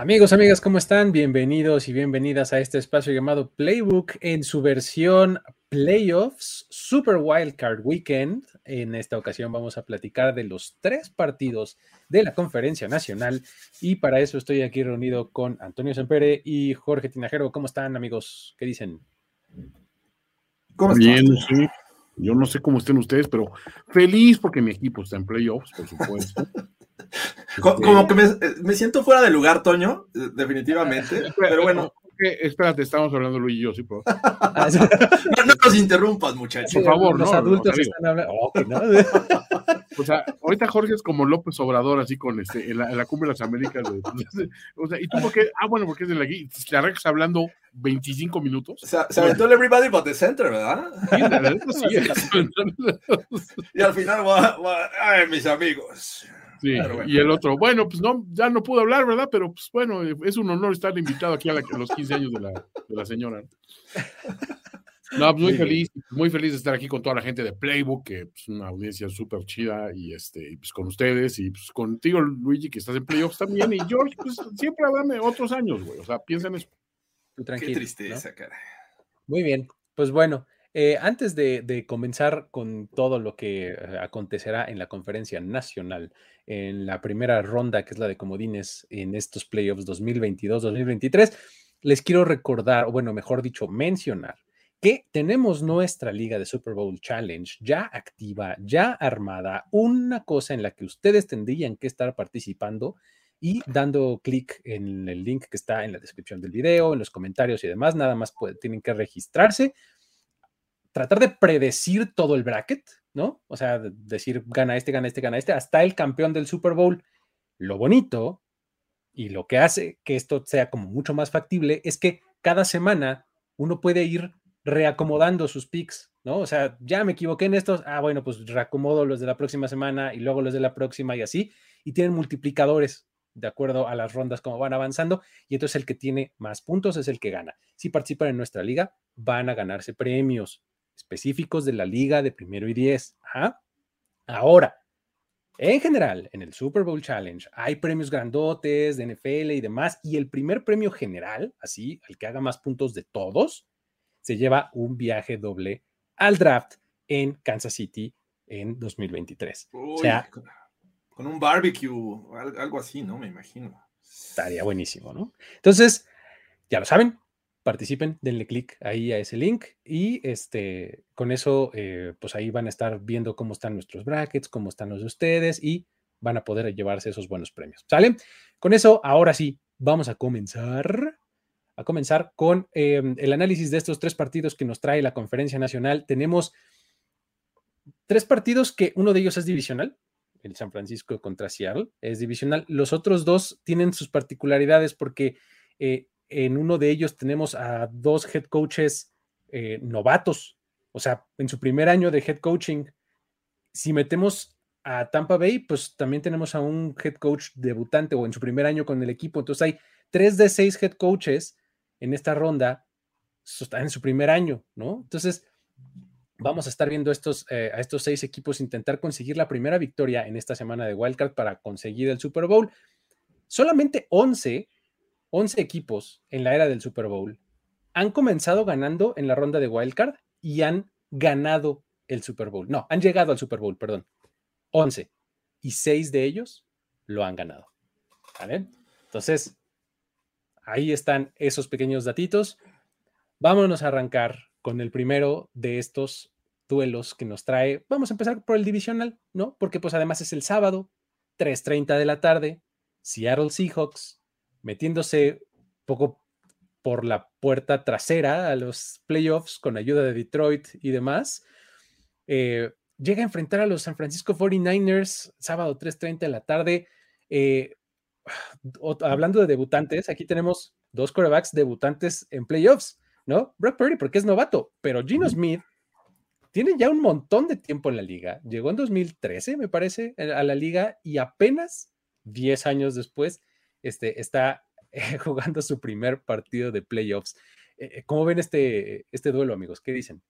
Amigos, amigas, ¿cómo están? Bienvenidos y bienvenidas a este espacio llamado Playbook en su versión Playoffs Super Wildcard Weekend. En esta ocasión vamos a platicar de los tres partidos de la Conferencia Nacional y para eso estoy aquí reunido con Antonio Sempere y Jorge Tinajero. ¿Cómo están, amigos? ¿Qué dicen? ¿Cómo Bien, sí. Yo no sé cómo estén ustedes, pero feliz porque mi equipo está en playoffs, por supuesto. Como que me, siento fuera de lugar, Toño, definitivamente. Pero bueno. espérate, estamos hablando Luis y yo, sí, por no, nos interrumpas, muchachos. Por favor, los adultos están hablando. Oh, o sea, ahorita Jorge es como López Obrador, así con este, en la, cumbre de las Américas. o sea, ¿y tú por qué? Ah, bueno, porque es de la Te arrancas hablando 25 minutos. O sea, se aventó el Everybody but the Center, ¿verdad? Sí, sí. y al final, ay, mis amigos. Sí, y el otro, bueno, pues no, ya no pudo hablar, ¿verdad? Pero pues bueno, es un honor estar invitado aquí a, los 15 años de la, de la señora. No, pues, muy feliz, muy feliz de estar aquí con toda la gente de Playbook, que es una audiencia súper chida, y este, pues con ustedes, y pues contigo, Luigi, que estás en playoffs también, y George, pues siempre habrá otros años, güey. O sea, piensa en eso. tranquilo, Qué tristeza, cara. Muy bien, pues bueno, eh, antes de, comenzar con todo lo que eh, acontecerá en la conferencia nacional, en la primera ronda, que es la de comodines en estos playoffs 2022-2023, les quiero recordar, o bueno, mejor dicho, mencionar que tenemos nuestra liga de Super Bowl Challenge ya activa, ya armada, una cosa en la que ustedes tendrían que estar participando y dando clic en el link que está en la descripción del video, en los comentarios y demás, nada más tienen que registrarse tratar de predecir todo el bracket, ¿no? O sea, decir gana este, gana este, gana este, hasta el campeón del Super Bowl. Lo bonito y lo que hace que esto sea como mucho más factible es que cada semana uno puede ir reacomodando sus picks, ¿no? O sea, ya me equivoqué en estos, ah, bueno, pues reacomodo los de la próxima semana y luego los de la próxima y así, y tienen multiplicadores de acuerdo a las rondas como van avanzando, y entonces el que tiene más puntos es el que gana. Si participan en nuestra liga, van a ganarse premios específicos de la liga de primero y diez. Ahora, en general, en el Super Bowl Challenge hay premios grandotes de NFL y demás, y el primer premio general, así, el que haga más puntos de todos, se lleva un viaje doble al draft en Kansas City en 2023. o sea, con un barbecue, algo así, ¿no? Me imagino. Estaría buenísimo, ¿no? Entonces, ya lo saben, participen, denle clic ahí a ese link y este, con eso, eh, pues ahí van a estar viendo cómo están nuestros brackets, cómo están los de ustedes y van a poder llevarse esos buenos premios. ¿Sale? Con eso, ahora sí, vamos a comenzar. A comenzar con em, el análisis de estos tres partidos que nos trae la Conferencia Nacional. Tenemos tres partidos que uno de ellos es divisional, el San Francisco contra Seattle es divisional. Los otros dos tienen sus particularidades porque eh, en uno de ellos tenemos a dos head coaches eh, novatos, o sea, en su primer año de head coaching. Si metemos a Tampa Bay, pues también tenemos a un head coach debutante o en su primer año con el equipo. Entonces hay tres de seis head coaches en esta ronda, en su primer año, ¿no? Entonces, vamos a estar viendo estos, eh, a estos seis equipos intentar conseguir la primera victoria en esta semana de Wildcard para conseguir el Super Bowl. Solamente 11 11 equipos en la era del Super Bowl han comenzado ganando en la ronda de Wildcard y han ganado el Super Bowl. No, han llegado al Super Bowl, perdón. 11. Y 6 de ellos lo han ganado. ¿Vale? Entonces, ahí están esos pequeños datitos. Vámonos a arrancar con el primero de estos duelos que nos trae. Vamos a empezar por el divisional, ¿no? Porque pues además es el sábado, 3.30 de la tarde, Seattle Seahawks, metiéndose poco por la puerta trasera a los playoffs con ayuda de Detroit y demás. Eh, llega a enfrentar a los San Francisco 49ers sábado 3.30 de la tarde. Eh, hablando de debutantes, aquí tenemos dos corebacks debutantes en playoffs, ¿no? Brock Purdy porque es novato, pero Gino Smith tiene ya un montón de tiempo en la liga. Llegó en 2013, me parece, a la liga y apenas 10 años después este, está jugando su primer partido de playoffs. Eh, ¿Cómo ven este, este duelo, amigos? ¿Qué dicen?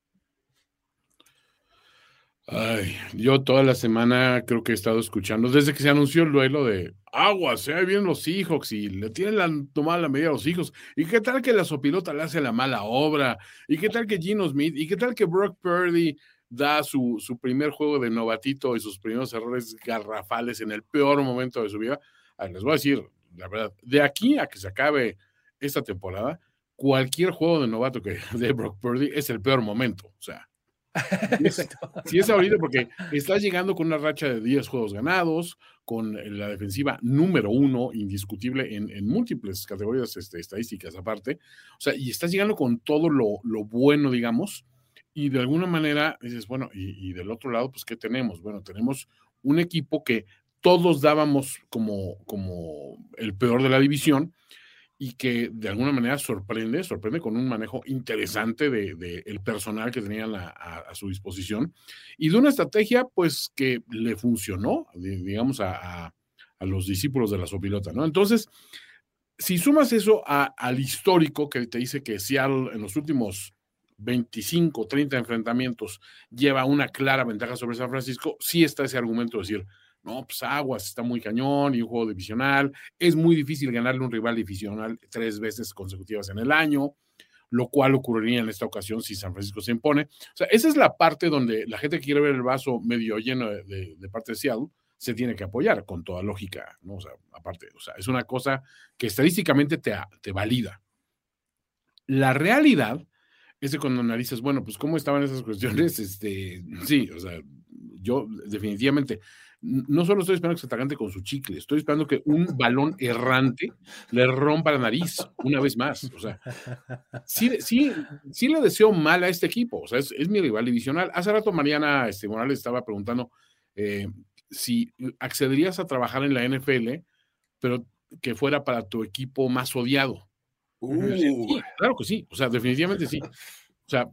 Ay, yo toda la semana creo que he estado escuchando, desde que se anunció el duelo de agua, se bien los Seahawks y le tienen la, tomada la medida a los hijos. ¿Y qué tal que la sopilota le hace la mala obra? ¿Y qué tal que Gino Smith? ¿Y qué tal que Brock Purdy da su, su primer juego de novatito y sus primeros errores garrafales en el peor momento de su vida? les voy a decir, la verdad, de aquí a que se acabe esta temporada, cualquier juego de novato que de Brock Purdy es el peor momento. O sea, Sí, es ahorita porque está llegando con una racha de 10 juegos ganados, con la defensiva número uno, indiscutible en, múltiples categorías este, estadísticas aparte. O sea, y está llegando con todo lo, bueno, digamos, y de alguna manera dices, bueno, y, y, del otro lado, pues, ¿qué tenemos? Bueno, tenemos un equipo que todos dábamos como, como el peor de la división y que de alguna manera sorprende, sorprende con un manejo interesante del de, el personal que tenían a, su disposición y de una estrategia pues que le funcionó, digamos, a, los discípulos de la Sopilota, ¿no? Entonces, si sumas eso al histórico que te dice que Seattle en los últimos 25, 30 enfrentamientos lleva una clara ventaja sobre San Francisco, sí está ese argumento de decir, no, pues Aguas está muy cañón y un juego divisional. Es muy difícil ganarle un rival divisional tres veces consecutivas en el año, lo cual ocurriría en esta ocasión si San Francisco se impone. O sea, esa es la parte donde la gente que quiere ver el vaso medio lleno de, parte de Seattle se tiene que apoyar con toda lógica, ¿no? O sea, aparte, o sea, es una cosa que estadísticamente te, te valida. La realidad es que cuando analizas, bueno, pues cómo estaban esas cuestiones, este, sí, o sea, yo definitivamente no solo estoy esperando que se atragante con su chicle, estoy esperando que un balón errante le rompa la nariz una vez más. O sea, sí, sí, sí le deseo mal a este equipo. O sea, es, mi rival divisional. Hace rato Mariana este, Morales estaba preguntando eh, si accederías a trabajar en la NFL, pero que fuera para tu equipo más odiado. Uh. claro que sí. O sea, definitivamente sí. O sea,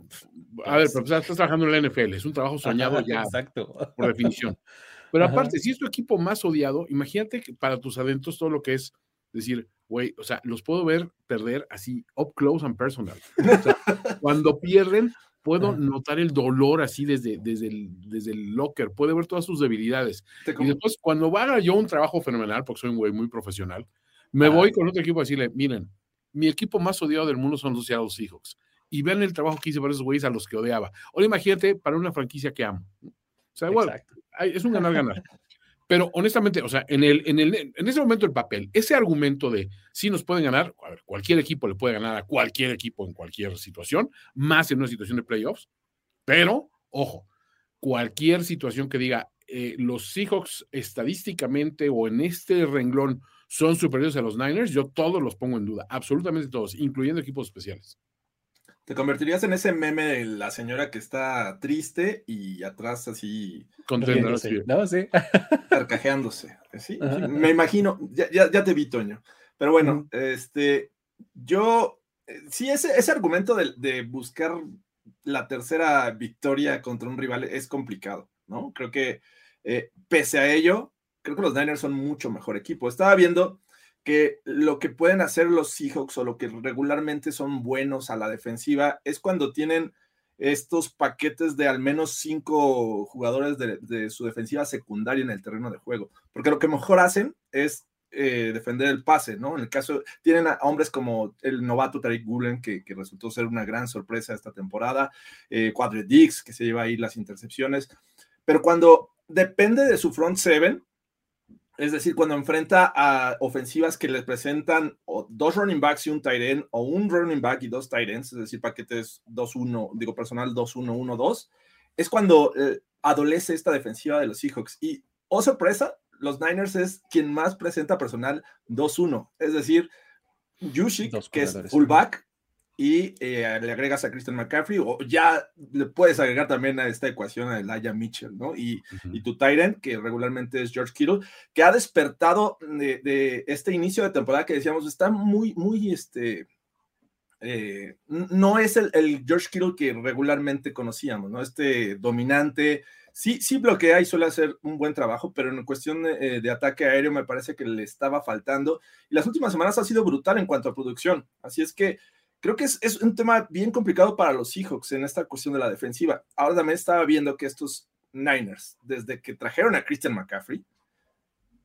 a ver, pero estás trabajando en la NFL, es un trabajo soñado ya, Exacto. por definición. Pero aparte, si es tu equipo más odiado, imagínate que para tus adentros todo lo que es decir, güey, o sea, los puedo ver perder así, up close and personal. O sea, cuando pierden, puedo notar el dolor así desde, desde, el, desde el locker, puedo ver todas sus debilidades. Y después, cuando haga yo un trabajo fenomenal, porque soy un güey muy profesional, me voy con otro equipo a decirle, miren, mi equipo más odiado del mundo son los Seattle Seahawks. Y vean el trabajo que hice para esos güeyes a los que odiaba. Ahora imagínate para una franquicia que amo. O sea, igual, es un ganar-ganar. Pero honestamente, o sea, en, el, en, el, en ese momento el papel, ese argumento de si nos pueden ganar, a ver, cualquier equipo le puede ganar a cualquier equipo en cualquier situación, más en una situación de playoffs, pero, ojo, cualquier situación que diga eh, los Seahawks estadísticamente o en este renglón son superiores a los Niners, yo todos los pongo en duda, absolutamente todos, incluyendo equipos especiales. Te convertirías en ese meme de la señora que está triste y atrás así. Contentándose. ¿no? Sí. Carcajeándose. Sí, me imagino. Ya, ya, te vi, Toño. Pero bueno, este. Yo. Eh, sí, ese, ese argumento de, de, buscar la tercera victoria contra un rival es complicado, ¿no? Creo que, eh, pese a ello, creo que los Niners son mucho mejor equipo. Estaba viendo que lo que pueden hacer los Seahawks o lo que regularmente son buenos a la defensiva es cuando tienen estos paquetes de al menos cinco jugadores de, su defensiva secundaria en el terreno de juego, porque lo que mejor hacen es eh, defender el pase, ¿no? En el caso, tienen a hombres como el novato Tariq Gulen, que, resultó ser una gran sorpresa esta temporada, eh, Dix, que se lleva ahí las intercepciones, pero cuando depende de su front seven, es decir, cuando enfrenta a ofensivas que les presentan dos running backs y un tight end, o un running back y dos tight ends, es decir, paquetes 2-1, digo personal 2-1-1-2, es cuando eh, adolece esta defensiva de los Seahawks. Y, oh sorpresa, los Niners es quien más presenta personal 2-1. Es decir, Yushik, que es fullback, y eh, le agregas a Christian McCaffrey, o ya le puedes agregar también a esta ecuación a Elijah Mitchell, ¿no? Y, y tu Tyrant, que regularmente es George Kittle, que ha despertado de, este inicio de temporada que decíamos, está muy, muy, este, eh, no es el, el, George Kittle que regularmente conocíamos, ¿no? Este dominante, sí, sí bloquea y suele hacer un buen trabajo, pero en cuestión de, eh, ataque aéreo me parece que le estaba faltando. Y las últimas semanas ha sido brutal en cuanto a producción. Así es que creo que es, es un tema bien complicado para los Seahawks en esta cuestión de la defensiva. Ahora también estaba viendo que estos Niners, desde que trajeron a Christian McCaffrey,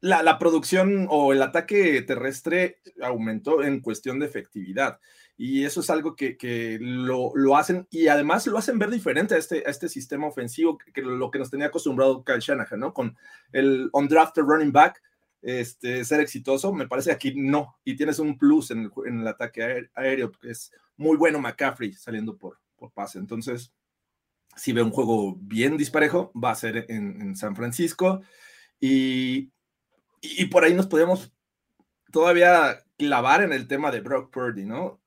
la, la, producción o el ataque terrestre aumentó en cuestión de efectividad y eso es algo que, que lo, lo, hacen y además lo hacen ver diferente a este, a este sistema ofensivo que, lo que nos tenía acostumbrado Kyle Shanahan, ¿no? Con el undrafted running back, este, ser exitoso, me parece aquí no, y tienes un plus en el, ataque aéreo, que es muy bueno McCaffrey saliendo por, por pase, entonces si ve un juego bien disparejo, va a ser en, San Francisco y, y por ahí nos podemos todavía clavar en el tema de Brock Purdy, ¿no?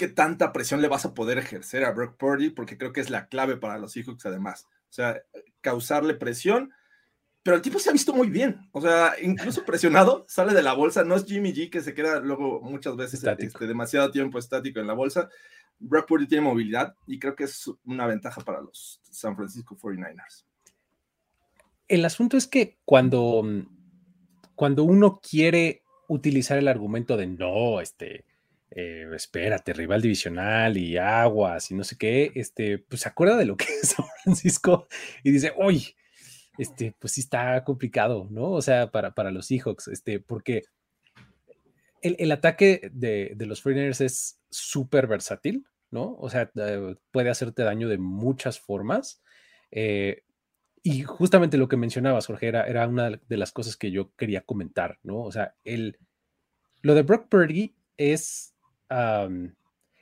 qué tanta presión le vas a poder ejercer a Brock Purdy, porque creo que es la clave para los Seahawks además. O sea, causarle presión, pero el tipo se ha visto muy bien. O sea, incluso presionado, sale de la bolsa. No es Jimmy G que se queda luego muchas veces este, demasiado tiempo estático en la bolsa. Brock Purdy tiene movilidad y creo que es una ventaja para los San Francisco 49ers. El asunto es que cuando, cuando uno quiere utilizar el argumento de no, este, eh, espérate, rival divisional y aguas y no sé qué, este, pues se acuerda de lo que es San Francisco y dice, uy, este, pues sí está complicado, ¿no? O sea, para, para los Seahawks, este, porque el, ataque de, los Freeners es súper versátil, ¿no? O sea, eh, puede hacerte daño de muchas formas. Eh, y justamente lo que mencionabas, Jorge, era, era, una de las cosas que yo quería comentar, ¿no? O sea, el, lo de Brock Purdy es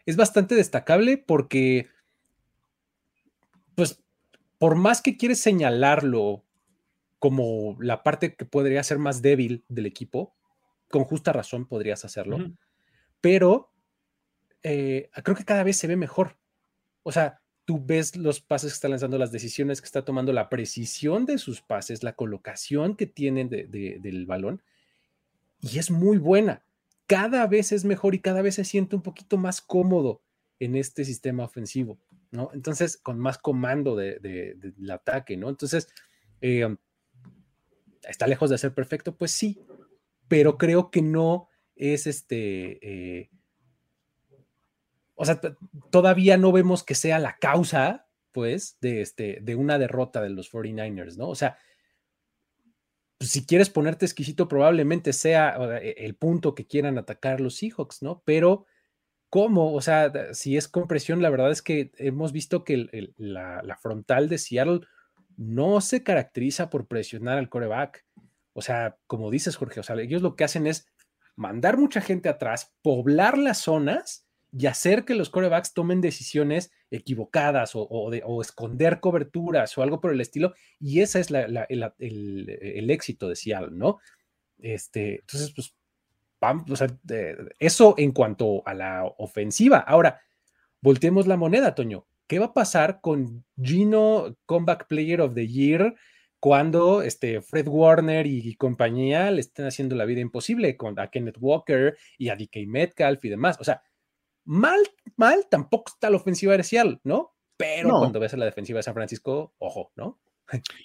es bastante destacable porque, pues, por más que quieres señalarlo como la parte que podría ser más débil del equipo, con justa razón podrías hacerlo, pero eh, creo que cada vez se ve mejor. O sea, tú ves los pases que está lanzando, las decisiones que está tomando, la precisión de sus pases, la colocación que tienen del balón, y es muy buena cada vez es mejor y cada vez se siente un poquito más cómodo en este sistema ofensivo, ¿no? Entonces, con más comando del de, ataque, ¿no? Entonces, eh, ¿está lejos de ser perfecto? Pues sí, pero creo que no es este... Eh, o sea, todavía no vemos que sea la causa, pues, de, este, de una derrota de los 49ers, ¿no? O sea, pues, si quieres ponerte exquisito, probablemente sea e, el punto que quieran atacar los Seahawks, ¿no? Pero, ¿cómo? O sea, si es compresión, la verdad es que hemos visto que la, frontal de Seattle no se caracteriza por presionar al coreback. O sea, como dices, Jorge, o ellos lo que hacen es mandar mucha gente atrás, poblar las zonas y hacer que los corebacks tomen decisiones equivocadas o, de, esconder coberturas o algo por el estilo. Y ese es el, éxito de Seattle, ¿no? Este, entonces, pues, vamos, o sea, eso en cuanto a la ofensiva. Ahora, volteemos la moneda, Toño. ¿Qué va a pasar con Gino Comeback Player of the Year cuando este Fred Warner y, compañía le estén haciendo la vida imposible con a Kenneth Walker y a DK Metcalf y demás? O sea, mal, mal, tampoco está la ofensiva de Seattle, ¿no? Pero cuando ves a la defensiva de San Francisco, ojo, ¿no?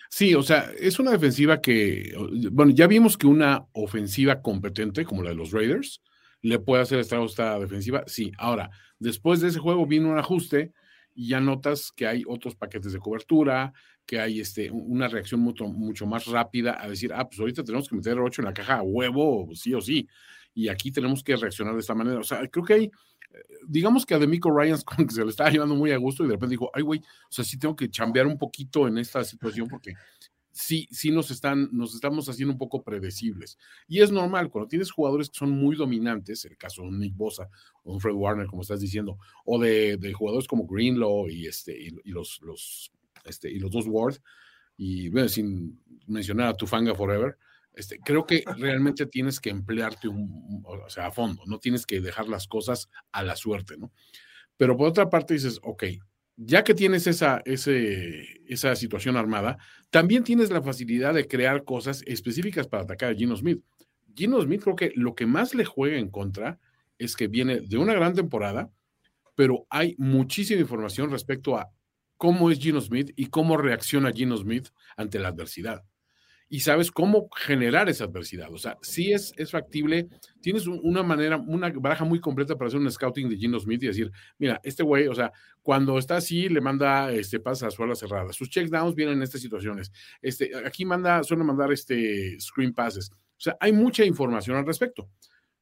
Sí, o sea, es una defensiva que, bueno, ya vimos que una ofensiva competente como la de los Raiders le puede hacer esta, esta defensiva. Sí, ahora, después de ese juego vino un ajuste y ya notas que hay otros paquetes de cobertura, que hay este, una reacción mucho, mucho más rápida a decir, ah, pues ahorita tenemos que meter 8 en la caja a huevo, sí o sí, y aquí tenemos que reaccionar de esta manera. O sea, creo que hay digamos que a Demico Ryans como que se le estaba llevando muy a gusto y de repente dijo, ay, güey, o sea, sí tengo que chambear un poquito en esta situación porque sí, sí nos están, nos estamos haciendo un poco predecibles. Y es normal, cuando tienes jugadores que son muy dominantes, el caso de Nick Bosa o un Fred Warner, como estás diciendo, o de, jugadores como Greenlaw y, este, y, los, los este, y los dos Ward, y bueno, sin mencionar a Tufanga Forever, este, creo que realmente tienes que emplearte un, o sea, a fondo, no tienes que dejar las cosas a la suerte, ¿no? Pero por otra parte dices, ok, ya que tienes esa, esa situación armada, también tienes la facilidad de crear cosas específicas para atacar a Gino Smith. Gino Smith creo que lo que más le juega en contra es que viene de una gran temporada, pero hay muchísima información respecto a cómo es Gino Smith y cómo reacciona Gino Smith ante la adversidad y sabes cómo generar esa adversidad. O sea, si es, es factible, tienes una manera, una baraja muy completa para hacer un scouting de Gino Smith y decir, mira, este güey, o sea, cuando está así, le manda este pasa a su ala cerrada. Sus checkdowns vienen en estas situaciones. Este, aquí manda, suele mandar este screen passes. O sea, hay mucha información al respecto.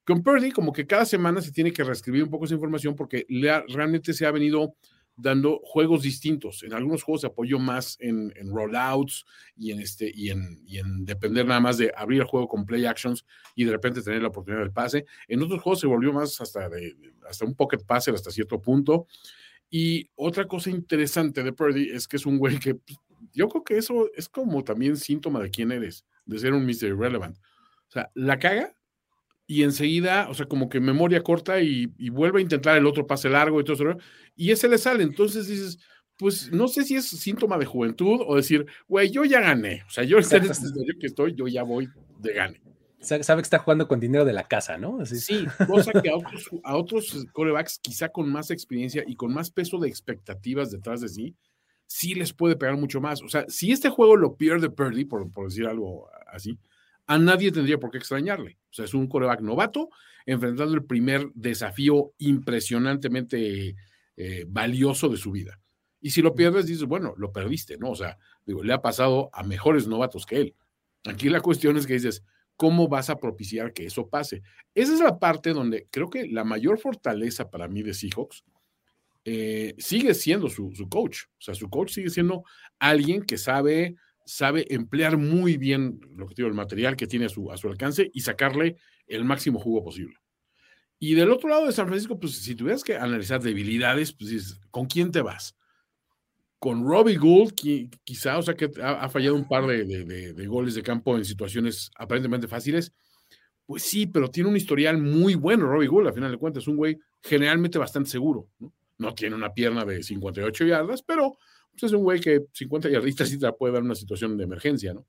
Con Purdy, como que cada semana se tiene que reescribir un poco esa información porque realmente se ha venido dando juegos distintos. En algunos juegos se apoyó más en, rollouts y en, este, y, en, y en depender nada más de abrir el juego con play actions y de repente tener la oportunidad del pase. En otros juegos se volvió más hasta, de, hasta un pocket passer hasta cierto punto. Y otra cosa interesante de Purdy es que es un güey que pues, yo creo que eso es como también síntoma de quién eres, de ser un Mr. Irrelevant. O sea, la caga y enseguida, o sea, como que memoria corta y, vuelve a intentar el otro pase largo y todo eso, y ese le sale. Entonces dices, pues no sé si es síntoma de juventud o decir, güey, yo ya gané. O sea, yo en el que estoy, yo ya voy de gane. Sabe que está jugando con dinero de la casa, ¿no? Sí, cosa que a otros, a otros corebacks, quizá con más experiencia y con más peso de expectativas detrás de sí, sí les puede pegar mucho más. O sea, si este juego lo pierde Purdy, por, por decir algo así, a nadie tendría por qué extrañarle. O sea, es un coreback novato enfrentando el primer desafío impresionantemente eh, valioso de su vida. Y si lo pierdes, dices, bueno, lo perdiste, ¿no? O sea, digo, le ha pasado a mejores novatos que él. Aquí la cuestión es que dices, ¿cómo vas a propiciar que eso pase? Esa es la parte donde creo que la mayor fortaleza para mí de Seahawks eh, sigue siendo su, su coach. O sea, su coach sigue siendo alguien que sabe sabe emplear muy bien lo que digo, el material que tiene a su, a su alcance y sacarle el máximo jugo posible. Y del otro lado de San Francisco, pues si tuvieras que analizar debilidades, pues ¿con quién te vas? Con Robbie Gould, quizá, o sea, que ha, fallado un par de, de, goles de campo en situaciones aparentemente fáciles. Pues sí, pero tiene un historial muy bueno, Robbie Gould, a final de cuentas, es un güey generalmente bastante seguro. no tiene una pierna de 58 yardas, pero pues es un güey que 50 yarditas sí te puede dar una situación de emergencia, ¿no?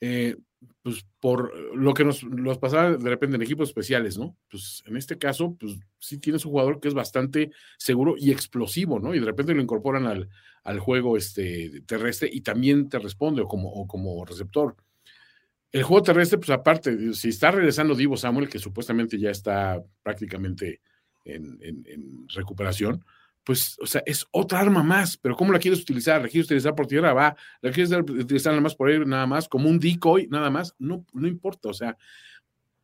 Eh, pues por lo que nos, nos pasaba de repente en equipos especiales, ¿no? Pues en este caso, pues sí tienes un jugador que es bastante seguro y explosivo, ¿no? Y de repente lo incorporan al, al juego este, terrestre y también te responde o como, como receptor. El juego terrestre, pues aparte, si está regresando Divo Samuel, que supuestamente ya está prácticamente en, en recuperación, pues, o sea, es otra arma más, pero ¿cómo la quieres utilizar? ¿La quieres utilizar por tierra? Va, ¿la quieres utilizar nada más por ahí, nada más, como un decoy, nada más? No, no importa, o sea,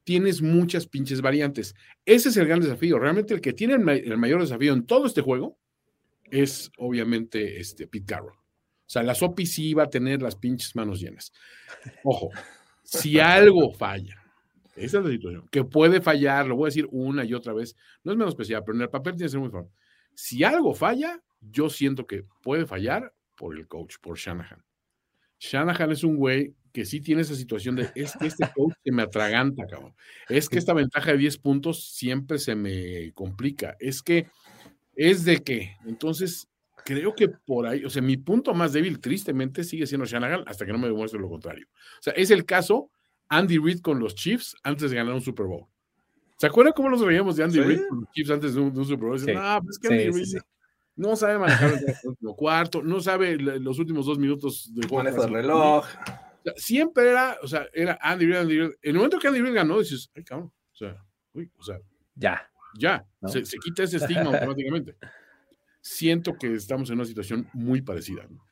tienes muchas pinches variantes. Ese es el gran desafío. Realmente el que tiene el, mayor desafío en todo este juego es obviamente este Pete Carroll. O sea, la Sopi sí va a tener las pinches manos llenas. Ojo, si algo falla, esa es la situación, que puede fallar, lo voy a decir una y otra vez, no es menos especial, pero en el papel tiene que ser muy fuerte si algo falla, yo siento que puede fallar por el coach, por Shanahan. Shanahan es un güey que sí tiene esa situación de es que este coach se me atraganta, cabrón. Es que esta ventaja de 10 puntos siempre se me complica. Es que es de que. Entonces, creo que por ahí, o sea, mi punto más débil, tristemente, sigue siendo Shanahan hasta que no me demuestre lo contrario. O sea, es el caso Andy Reid con los Chiefs antes de ganar un Super Bowl. ¿Se acuerdan cómo nos reíamos de Andy Reid con los Chiefs antes de un, Super Bowl? Sí. No, pues que Andy Reid no sabe manejar el último cuarto, no sabe los últimos dos minutos del juego. Manejo el reloj. siempre era, o sea, era Andy Reid, Andy Reid. En el momento que Andy Reid ganó, dices, ay, cabrón, o sea, uy, o sea, ya. Ya, se, se, quita ese estigma automáticamente. Siento que estamos en una situación muy parecida. ¿no?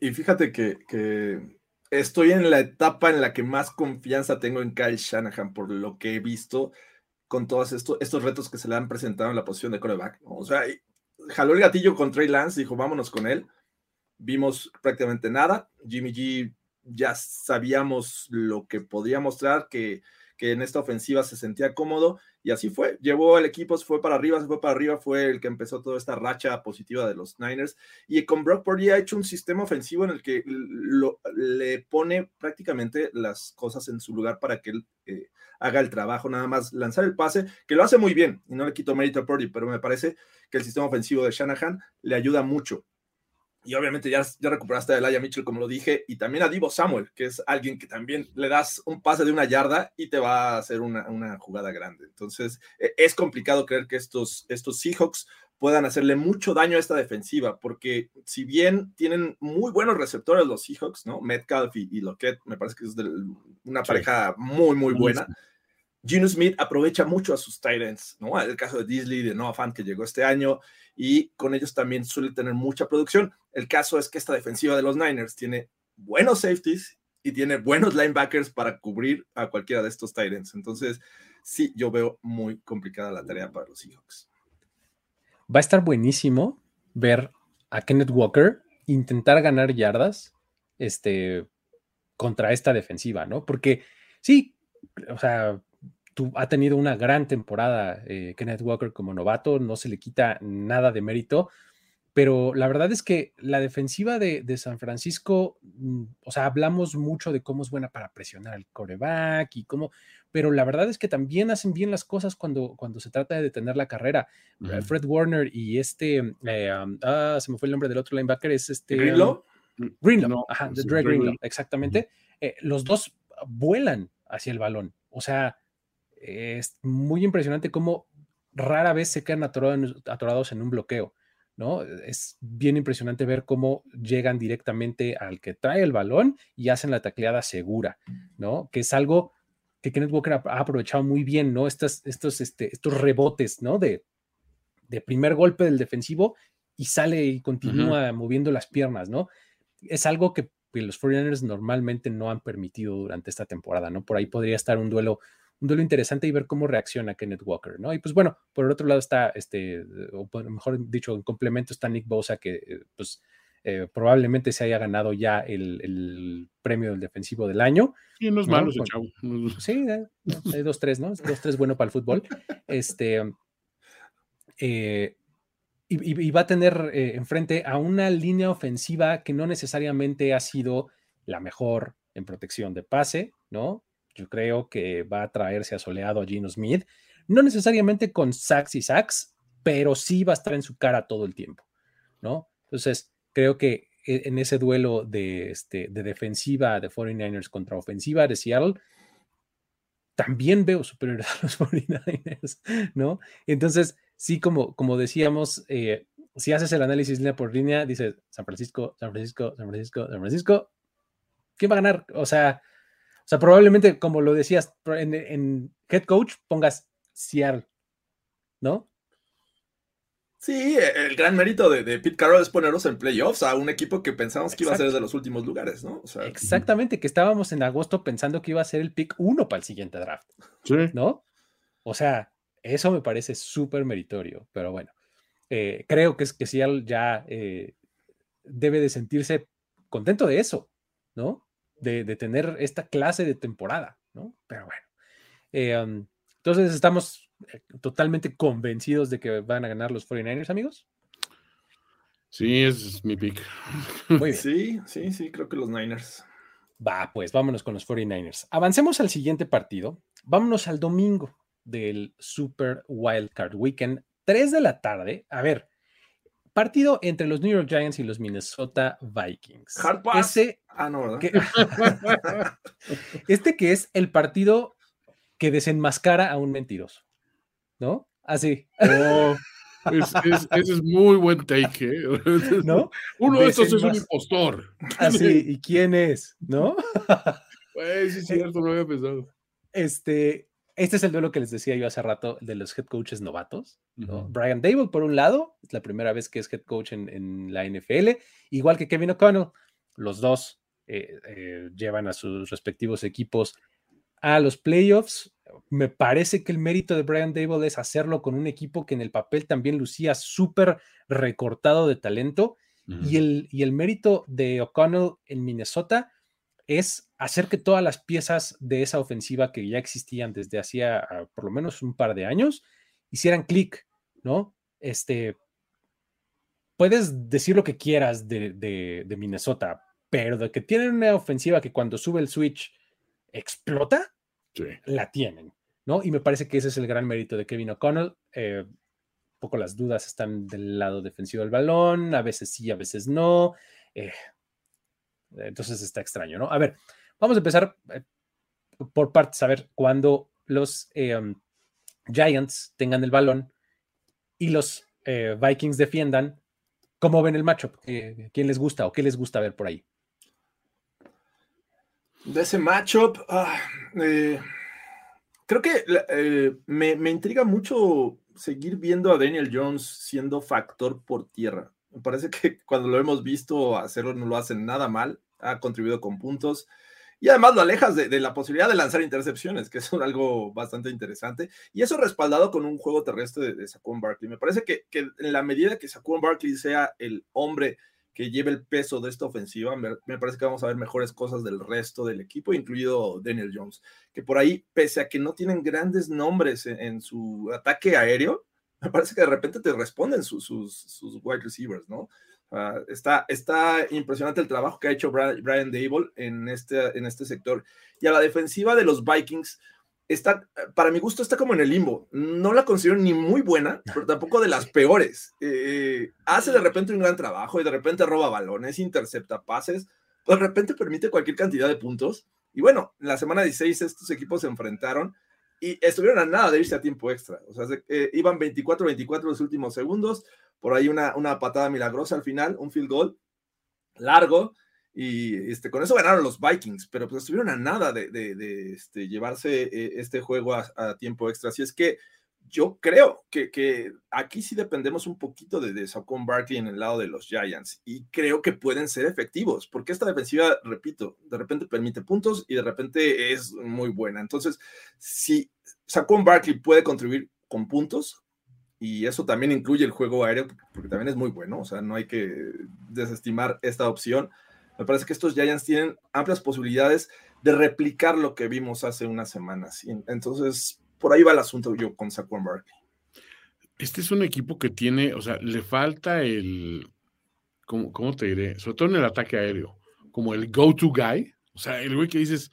Y, fíjate que, que estoy en la etapa en la que más confianza tengo en Kyle Shanahan por lo que he visto con todos estos, retos que se le han presentado en la posición de coreback. O sea, jaló el gatillo con Trey Lance, dijo, vámonos con él. Vimos prácticamente nada. Jimmy G ya sabíamos lo que podía mostrar, que, que en esta ofensiva se sentía cómodo Y así fue, llevó el equipo, se fue para arriba, se fue para arriba, fue el que empezó toda esta racha positiva de los Niners. Y con Brock Purdy ha hecho un sistema ofensivo en el que le pone prácticamente las cosas en su lugar para que él eh, haga el trabajo, nada más lanzar el pase, que lo hace muy bien, y no le quito mérito a Purdy, pero me parece que el sistema ofensivo de Shanahan le ayuda mucho y obviamente ya, ya recuperaste a Elijah Mitchell, como lo dije, y también a Divo Samuel, que es alguien que también le das un pase de una yarda y te va a hacer una, una jugada grande. Entonces, e, es complicado creer que estos, estos Seahawks puedan hacerle mucho daño a esta defensiva, porque si bien tienen muy buenos receptores los Seahawks, ¿no? Metcalf y, y Lockett, me parece que es una pareja muy, muy buena. Gino Smith aprovecha mucho a sus Titans, ¿no? El caso de Disley, de Noah Fant, que llegó este año, y con ellos también suele tener mucha producción. El caso es que esta defensiva de los Niners tiene buenos safeties y tiene buenos linebackers para cubrir a cualquiera de estos Titans. Entonces, sí, yo veo muy complicada la tarea para los Seahawks. Va a estar buenísimo ver a Kenneth Walker intentar ganar yardas este, contra esta defensiva, ¿no? Porque sí, o sea, ha tenido una gran temporada eh, Kenneth Walker como novato, no se le quita nada de mérito, pero la verdad es que la defensiva de, San Francisco, mm, o sea, hablamos mucho de cómo es buena para presionar al coreback y cómo, pero la verdad es que también hacen bien las cosas cuando, cuando se trata de detener la carrera. Eh, Fred Warner y este, eh, ah, se me fue el nombre del otro linebacker, es este... Greenlow. Mm, Greenlow, ajá, de Dre Greenlow, exactamente. los dos vuelan hacia el balón, o sea, es muy impresionante cómo rara vez se quedan atorados en un bloqueo, ¿no? Es bien impresionante ver cómo llegan directamente al que trae el balón y hacen la tacleada segura, ¿no? Que es algo que Kenneth Walker ha aprovechado muy bien, ¿no? Estos, estos, este, estos rebotes, ¿no? De, de primer golpe del defensivo y sale y continúa moviendo las piernas, ¿no? Es algo que, que los 49ers normalmente no han permitido durante esta temporada, ¿no? Por ahí podría estar un duelo un duelo interesante y ver cómo reacciona Kenneth Walker, ¿no? Y pues bueno, por el otro lado está, este, o mejor dicho, en complemento está Nick Bosa, que eh, pues eh, probablemente se haya ganado ya el, premio del defensivo del año. Sí, no es malo ese chavo. Sí, hay dos, tres, ¿no? Dos, tres bueno para el fútbol. Este, eh, y, va a tener enfrente a una línea ofensiva que no necesariamente ha sido la mejor en protección de pase, ¿no? Yo creo que va a traerse asoleado a Gino Smith, no necesariamente con sacks y sacks, pero sí va a estar en su cara todo el tiempo, ¿no? Entonces, creo que e, en ese duelo de, este, de defensiva de 49ers contra ofensiva de Seattle, también veo superior a los 49ers, ¿no? Entonces, sí, como, como decíamos, eh, si haces el análisis línea por línea, dices San Francisco, San Francisco, San Francisco, San Francisco, ¿quién va a ganar? O sea, o sea, probablemente, como lo decías, en, head coach pongas Seattle, ¿no? Sí, el gran mérito de, Pete Carroll es ponernos en playoffs a un equipo que pensamos que iba a ser de los últimos lugares, ¿no? Exactamente, que estábamos en agosto pensando que iba a ser el pick uno para el siguiente draft, sí. ¿no? O sea, eso me parece súper meritorio, pero bueno, eh, creo que es que Seattle ya eh, debe de sentirse contento de eso, ¿no? De, tener esta clase de temporada, ¿no? Pero bueno. Eh, um, entonces, ¿estamos eh, totalmente convencidos de que van a ganar los 49ers, amigos? Sí, ese es mi pick. Muy bien. Sí, sí, sí, creo que los Niners. Va, pues vámonos con los 49ers. Avancemos al siguiente partido. Vámonos al domingo del Super Wildcard Weekend, 3 de la tarde. A ver, partido entre los New York Giants y los Minnesota Vikings. Hard Ese, ah, no, que, este que es el partido que desenmascara a un mentiroso, ¿no? Así. Oh, ese es, muy buen take, ¿eh? ¿no? Uno de estos es un impostor. Así, ¿y quién es? ¿No? Pues sí, es cierto, no había pensado. Este, este es el duelo que les decía yo hace rato de los head coaches novatos. Brian Dable, por un lado, es la primera vez que es head coach en, la NFL, igual que Kevin O'Connell. Los dos eh, eh, llevan a sus respectivos equipos a los playoffs. Me parece que el mérito de Brian Dable es hacerlo con un equipo que en el papel también lucía súper recortado de talento. y, el, y el mérito de O'Connell en Minnesota es hacer que todas las piezas de esa ofensiva que ya existían desde hacía ah, por lo menos un par de años hicieran clic, ¿no? Este, puedes decir lo que quieras de, Minnesota, pero de que tienen una ofensiva que cuando sube el switch explota, la tienen, ¿no? Y me parece que ese es el gran mérito de Kevin O'Connell. Eh, poco las dudas están del lado defensivo del balón, a veces sí, a veces no. Eh, entonces está extraño, ¿no? A ver, vamos a empezar eh, por partes, a ver, cuando los um, Giants tengan el balón y los Vikings defiendan, ¿Cómo ven el matchup? ¿Quién les gusta o qué les gusta ver por ahí? De ese matchup, ah, eh, creo que eh, me, intriga mucho seguir viendo a Daniel Jones siendo factor por tierra. Me parece que cuando lo hemos visto hacerlo no lo hacen nada mal, ha contribuido con puntos. Y además lo alejas de, la posibilidad de lanzar intercepciones, que es algo bastante interesante. Y eso respaldado con un juego terrestre de, de Saquon Barkley. Me parece que, en la medida que Saquon Barkley sea el hombre que lleve el peso de esta ofensiva, me, parece que vamos a ver mejores cosas del resto del equipo, incluido Daniel Jones, que por ahí, pese a que no tienen grandes nombres en, su ataque aéreo, me parece que de repente te responden sus, sus wide receivers, ¿no? Ah, está, está impresionante el trabajo que ha hecho Brian, Dable en este, en este sector. Y a la defensiva de los Vikings, está, para mi gusto, está como en el limbo. No la considero ni muy buena, pero tampoco de las peores. Eh, hace de repente un gran trabajo y de repente roba balones, intercepta pases, de repente permite cualquier cantidad de puntos. Y bueno, en la semana 16 estos equipos se enfrentaron y estuvieron a nada de irse a tiempo extra. O sea, eh, iban 24-24 los últimos segundos por ahí una, una patada milagrosa al final, un field goal largo, y este, con eso ganaron los Vikings, pero pues estuvieron a nada de, de, este, llevarse eh, este juego a, tiempo extra. Así es que yo creo que, que aquí sí dependemos un poquito de, de Saquon Barkley en el lado de los Giants y creo que pueden ser efectivos, porque esta defensiva, repito, de repente permite puntos y de repente es muy buena. Entonces, si Saquon Barkley puede contribuir con puntos, y eso también incluye el juego aéreo, porque también es muy bueno, o sea, no hay que desestimar esta opción. Me parece que estos Giants tienen amplias posibilidades de replicar lo que vimos hace unas semanas. entonces, por ahí va el asunto yo con Saquon Barkley. Este es un equipo que tiene, o sea, le falta el, ¿cómo, ¿cómo, te diré? Sobre todo en el ataque aéreo, como el go-to guy, o sea, el güey que dices,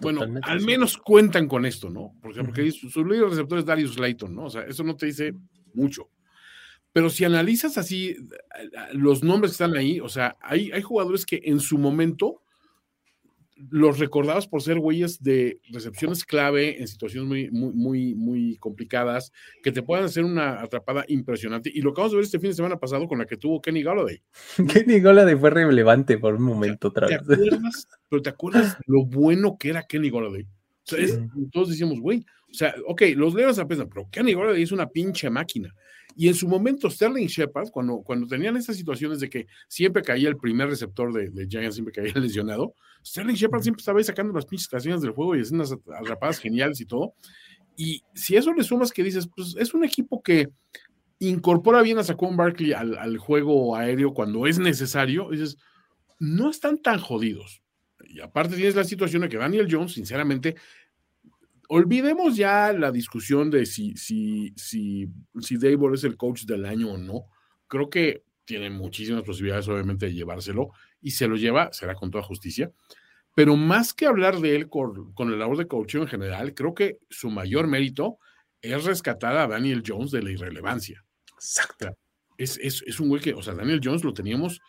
bueno, al menos cuentan con esto, ¿no? Porque, porque su, su líder receptor es Darius Slayton, ¿no? O sea, eso no te dice mucho. Pero si analizas así los nombres que están ahí, o sea, hay, hay jugadores que en su momento los recordabas por ser güeyes de recepciones clave en situaciones muy, muy, muy, muy complicadas, que te puedan hacer una atrapada impresionante. Y lo acabamos de ver este fin de semana pasado con la que tuvo Kenny Galladay. Kenny Galladay fue relevante por un momento otra vez. pero te acuerdas lo bueno que era Kenny Galladay. O sea, todos decíamos, güey, o sea, ok, los Leones apesan, pero Kenny Galladay es una pinche máquina. Y en su momento, Sterling Shepard, cuando, cuando tenían estas situaciones de que siempre caía el primer receptor de, de Giants, siempre caía lesionado, Sterling Shepard siempre estaba ahí sacando las pinches canciones del juego y haciendo unas atrapadas geniales y todo. Y si eso le sumas que dices, pues es un equipo que incorpora bien a Saquon Barkley al, al juego aéreo cuando es necesario, dices, no están tan jodidos. Y aparte tienes la situación de que Daniel Jones, sinceramente, olvidemos ya la discusión de si, si, si, si Dable es el coach del año o no. Creo que tiene muchísimas posibilidades, obviamente, de llevárselo y se lo lleva, será con toda justicia. Pero más que hablar de él con, con el labor de coaching en general, creo que su mayor mérito es rescatar a Daniel Jones de la irrelevancia. Exacto. Es, es, es un güey que, o sea, Daniel Jones lo teníamos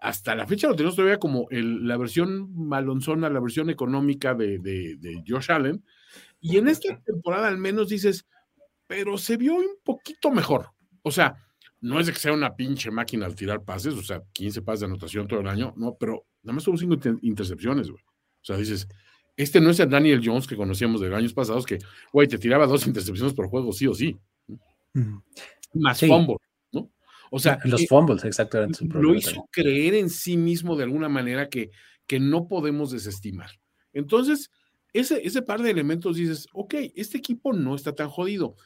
hasta la fecha lo tenemos todavía como el, la versión malonzona, la versión económica de, de, de, Josh Allen, y en esta temporada al menos dices, pero se vio un poquito mejor. O sea, no es de que sea una pinche máquina al tirar pases, o sea, 15 pases de anotación todo el año, no, pero nada más tuvo 5 intercepciones, güey. O sea, dices, este no es el Daniel Jones que conocíamos de años pasados, que, güey, te tiraba dos intercepciones por juego, sí o sí. Más fumble, ¿no? O sea, los eh, fumbles, exactamente. Lo hizo creer en sí mismo de alguna manera que, que no podemos desestimar. Entonces, ese, ese par de elementos dices, ok, este equipo no está tan jodido.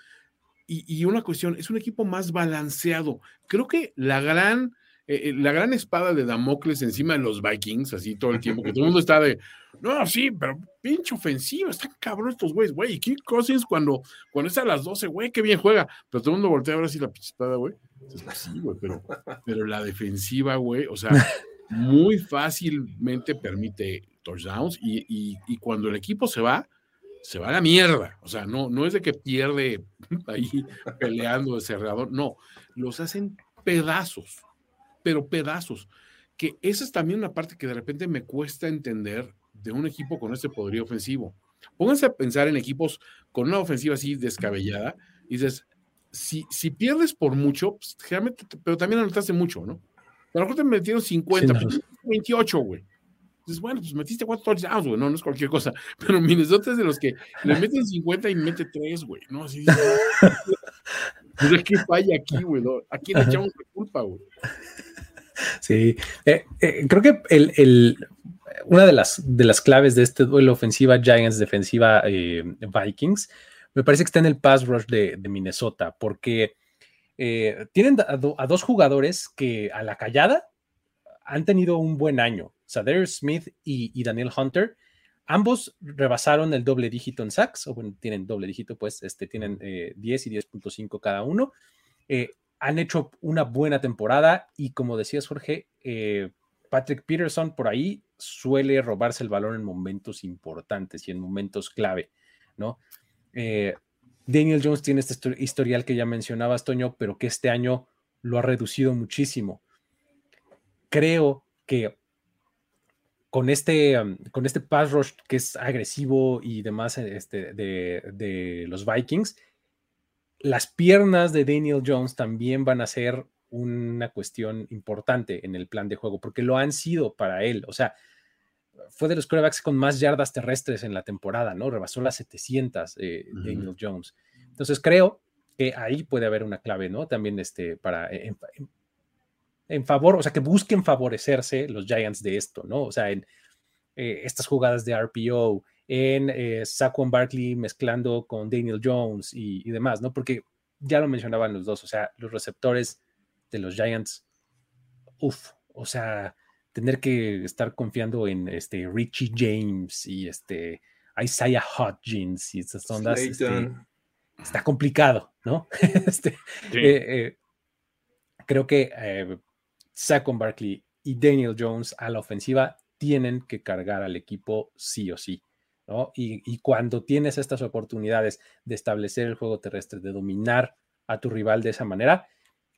Y, y, una cuestión, es un equipo más balanceado. Creo que la gran eh, eh, la gran espada de Damocles encima de los Vikings, así todo el tiempo, que todo el mundo está de, no, sí, pero pinche ofensiva, están cabrón estos güeyes, güey, Kirk Cousins cuando, cuando está a las 12, güey, qué bien juega, pero todo el mundo voltea a ver así la pinche espada, güey. Sí, güey, pero, pero la defensiva, güey, o sea, muy fácilmente permite touchdowns y, y, cuando el equipo se va, se va a la mierda. O sea, no, no es de que pierde ahí peleando de cerrador, no, los hacen pedazos pero pedazos. Que esa es también una parte que de repente me cuesta entender de un equipo con este poderío ofensivo. Pónganse a pensar en equipos con una ofensiva así descabellada y dices, si, si pierdes por mucho, pues, pero también anotaste mucho, ¿no? A lo mejor te metieron 50, 28, güey. Dices, bueno, pues metiste cuatro touchdowns, güey, no, no es cualquier cosa. Pero Minnesota es de los que le meten 50 y mete 3, güey, ¿no? Así, ¿qué falla aquí, güey? ¿A quién le echamos la culpa, güey? Sí, eh, eh, creo que el, una de las, de las claves de este duelo ofensiva Giants, defensiva eh, Vikings, me parece que está en el pass rush de, Minnesota, porque tienen a, dos jugadores que a la callada han tenido un buen año, Sader Smith y, Daniel Hunter. Ambos rebasaron el doble dígito en sacks, o bueno, tienen doble dígito, pues este, tienen 10 y 10.5 cada uno han hecho una buena temporada y como decías Jorge, eh, Patrick Peterson por ahí suele robarse el balón en momentos importantes y en momentos clave, ¿no? Eh, Daniel Jones tiene este historial que ya mencionabas, Toño, pero que este año lo ha reducido muchísimo. Creo que con este, um, con este pass rush que es agresivo y demás este, de, de los Vikings, las piernas de Daniel Jones también van a ser una cuestión importante en el plan de juego, porque lo han sido para él. O sea, fue de los quarterbacks con más yardas terrestres en la temporada, ¿no? Rebasó las 700 eh, Daniel Jones. Entonces creo que ahí puede haber una clave, ¿no? También este, para, en, favor, o sea, que busquen favorecerse los Giants de esto, ¿no? O sea, en eh, estas jugadas de RPO, en eh, Saquon Barkley mezclando con Daniel Jones y, demás, ¿no? Porque ya lo mencionaban los dos, o sea, los receptores de los Giants, uff, o sea, tener que estar confiando en este Richie James y este Isaiah Hodgins y estas ondas, este, está complicado, ¿no? este, eh, eh, creo que eh, Saquon Barkley y Daniel Jones a la ofensiva tienen que cargar al equipo sí o sí. Y, cuando tienes estas oportunidades de establecer el juego terrestre, de dominar a tu rival de esa manera,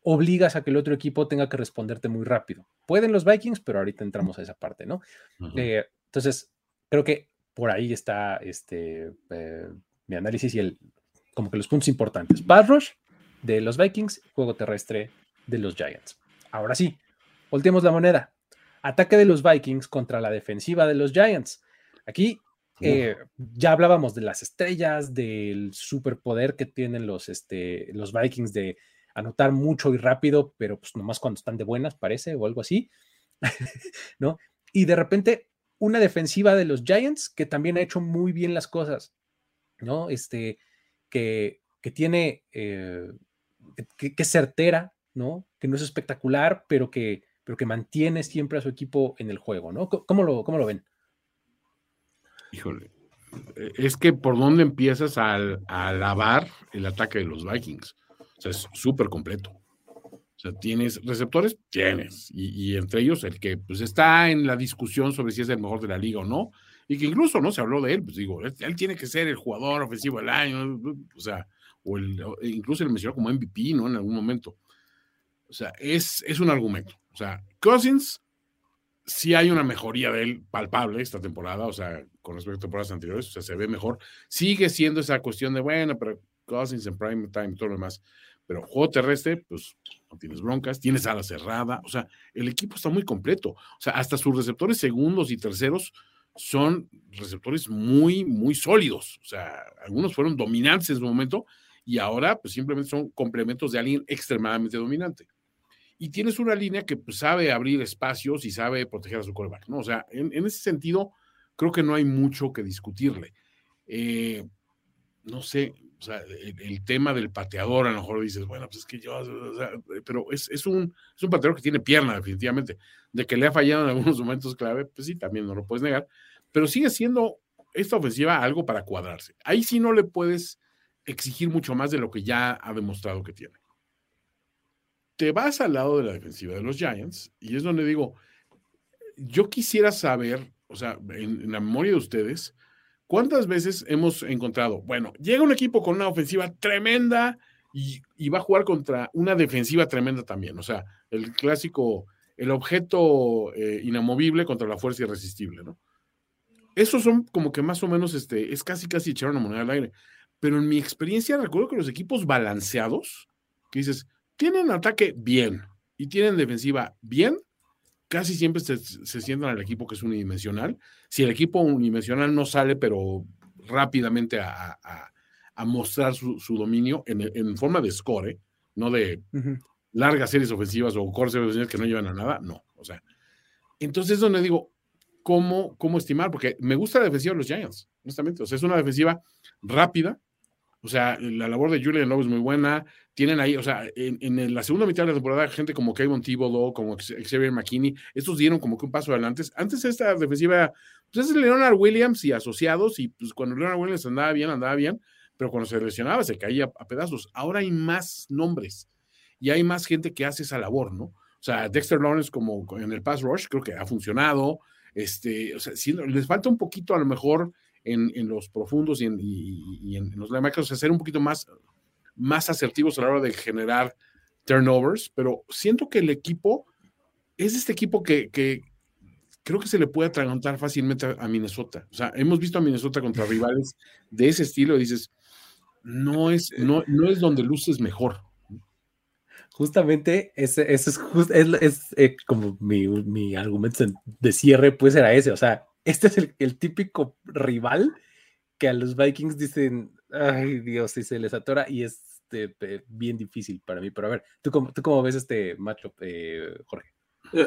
obligas a que el otro equipo tenga que responderte muy rápido. Pueden los Vikings, pero ahorita entramos a esa parte, ¿no? Eh, entonces, creo que por ahí está este, eh, mi análisis y el, como que los puntos importantes. Pass rush de los Vikings, juego terrestre de los Giants. Ahora sí, volteemos la moneda. Ataque de los Vikings contra la defensiva de los Giants. Aquí eh, ya hablábamos de las estrellas, del superpoder que tienen los, este, los Vikings de anotar mucho y rápido, pero pues nomás cuando están de buenas, parece, o algo así, ¿no? Y de repente una defensiva de los Giants que también ha hecho muy bien las cosas, ¿no? Este, que, que tiene, eh, que, es certera, ¿no? Que no es espectacular, pero que, pero que mantiene siempre a su equipo en el juego, ¿no? ¿Cómo lo, cómo lo ven? Híjole, eh, es que por dónde empiezas a, alabar el ataque de los Vikings. Sea, es súper completo. O sea, tienes receptores, tienes. Y, entre ellos el que pues, está en la discusión sobre si es el mejor de la liga o no. Y que incluso no se habló de él, pues digo, él, tiene que ser el jugador ofensivo del año, o sea, o el, incluso le mencionó como MVP, ¿no? En algún momento. O sea, es, es un argumento. O sea, Cousins sí hay una mejoría de él palpable esta temporada, o sea, con respecto a temporadas anteriores, o sea, se ve mejor. Sigue siendo esa cuestión de, bueno, pero Cousins en prime time y todo lo demás. Pero juego terrestre, pues no tienes broncas, tienes ala cerrada, o sea, el equipo está muy completo. O sea, hasta sus receptores segundos y terceros son receptores muy, muy sólidos. O sea, algunos fueron dominantes en su momento y ahora, pues simplemente son complementos de alguien extremadamente dominante y tienes una línea que pues, sabe abrir espacios y sabe proteger a su coreback, ¿no? O sea, en, ese sentido, creo que no hay mucho que discutirle. Eh, no sé, O sea, el, tema del pateador, a lo mejor dices, bueno, pues es que yo, sea, pero es, es, un, es un pateador que tiene pierna, definitivamente. De que le ha fallado en algunos momentos clave, pues sí, también no lo puedes negar, pero sigue siendo esta ofensiva algo para cuadrarse. Ahí sí no le puedes exigir mucho más de lo que ya ha demostrado que tiene. Te vas al lado de la defensiva de los Giants y es donde digo, yo quisiera saber, o sea, en la memoria de ustedes, ¿Cuántas veces hemos encontrado? Bueno, llega un equipo con una ofensiva tremenda y, va a jugar contra una defensiva tremenda también. O sea, el clásico, el objeto eh, inamovible contra la fuerza irresistible, ¿no? Esos son como que más o menos, este, es casi casi echar una moneda al aire. Pero en mi experiencia recuerdo que los equipos balanceados, que dices, tienen ataque bien y tienen defensiva bien, casi siempre se, sientan al equipo que es unidimensional. Si el equipo unidimensional no sale, pero rápidamente a, mostrar su, dominio en, forma de score, ¿eh? no de largas series ofensivas o cortes ofensivas que no llevan a nada, no. O sea, entonces es donde digo, ¿cómo, ¿cómo estimar? Porque me gusta la defensiva de los Giants, honestamente. O sea, es una defensiva rápida, o sea, la labor de Julian Lowe es muy buena. Tienen ahí, o sea, en, la segunda mitad de la temporada, gente como Kevin Thibodeau, como Xavier McKinney, estos dieron como que un paso adelante. Antes esta defensiva, pues es Leonard Williams y asociados, y pues cuando Leonard Williams andaba bien, andaba bien, pero cuando se lesionaba se caía a pedazos. Ahora hay más nombres y hay más gente que hace esa labor, ¿no? O sea, Dexter Lawrence como en el pass rush creo que ha funcionado. Este, o sea, les falta un poquito a lo mejor en, los profundos y en, los linebackers, ser un poquito más, más asertivos a la hora de generar turnovers, pero siento que el equipo es este equipo que, creo que se le puede atragantar fácilmente a, Minnesota. O sea, hemos visto a Minnesota contra rivales de ese estilo y dices, no es, no, no es donde luces mejor. Justamente ese, es, es, eh, como mi, mi, argumento de cierre, pues era ese, o sea, este es el, típico rival que a los Vikings dicen, ay Dios, y se les atora y es este, bien difícil para mí. Pero a ver, ¿tú cómo, tú cómo ves este matchup, eh, Jorge?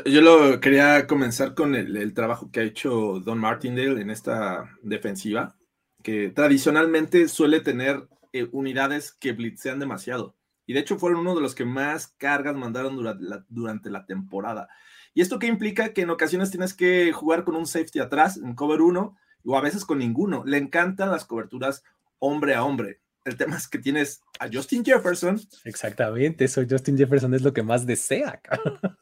Yo, lo quería comenzar con el, trabajo que ha hecho Don Martindale en esta defensiva, que tradicionalmente suele tener eh, unidades que blitzean demasiado. Y de hecho fueron uno de los que más cargas mandaron durante la temporada. ¿Y esto qué implica? Que en ocasiones tienes que jugar con un safety atrás, en cover 1, o a veces con ninguno. Le encantan las coberturas hombre a hombre. El tema es que tienes a Justin Jefferson. Exactamente, eso Justin Jefferson es lo que más desea.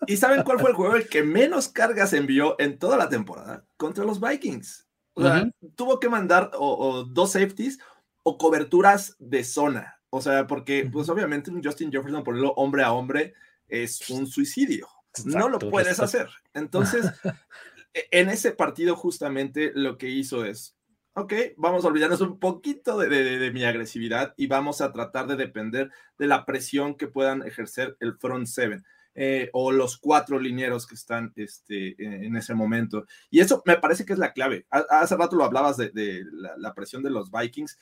¿Y saben cuál fue el juego el que menos cargas envió en toda la temporada? Contra los Vikings. O sea, tuvo que mandar o, dos safeties o coberturas de zona. O sea, porque, pues obviamente un Justin Jefferson ponerlo hombre a hombre es un suicidio no lo puedes hacer. Entonces, e, en ese partido justamente lo que hizo es, ok, vamos a olvidarnos un poquito de, mi agresividad y vamos a tratar de depender de la presión que puedan ejercer el front seven. Eh, o los cuatro linieros que están este, en ese momento. Y eso me parece que es la clave. Hace rato lo hablabas de, la, presión de los Vikings.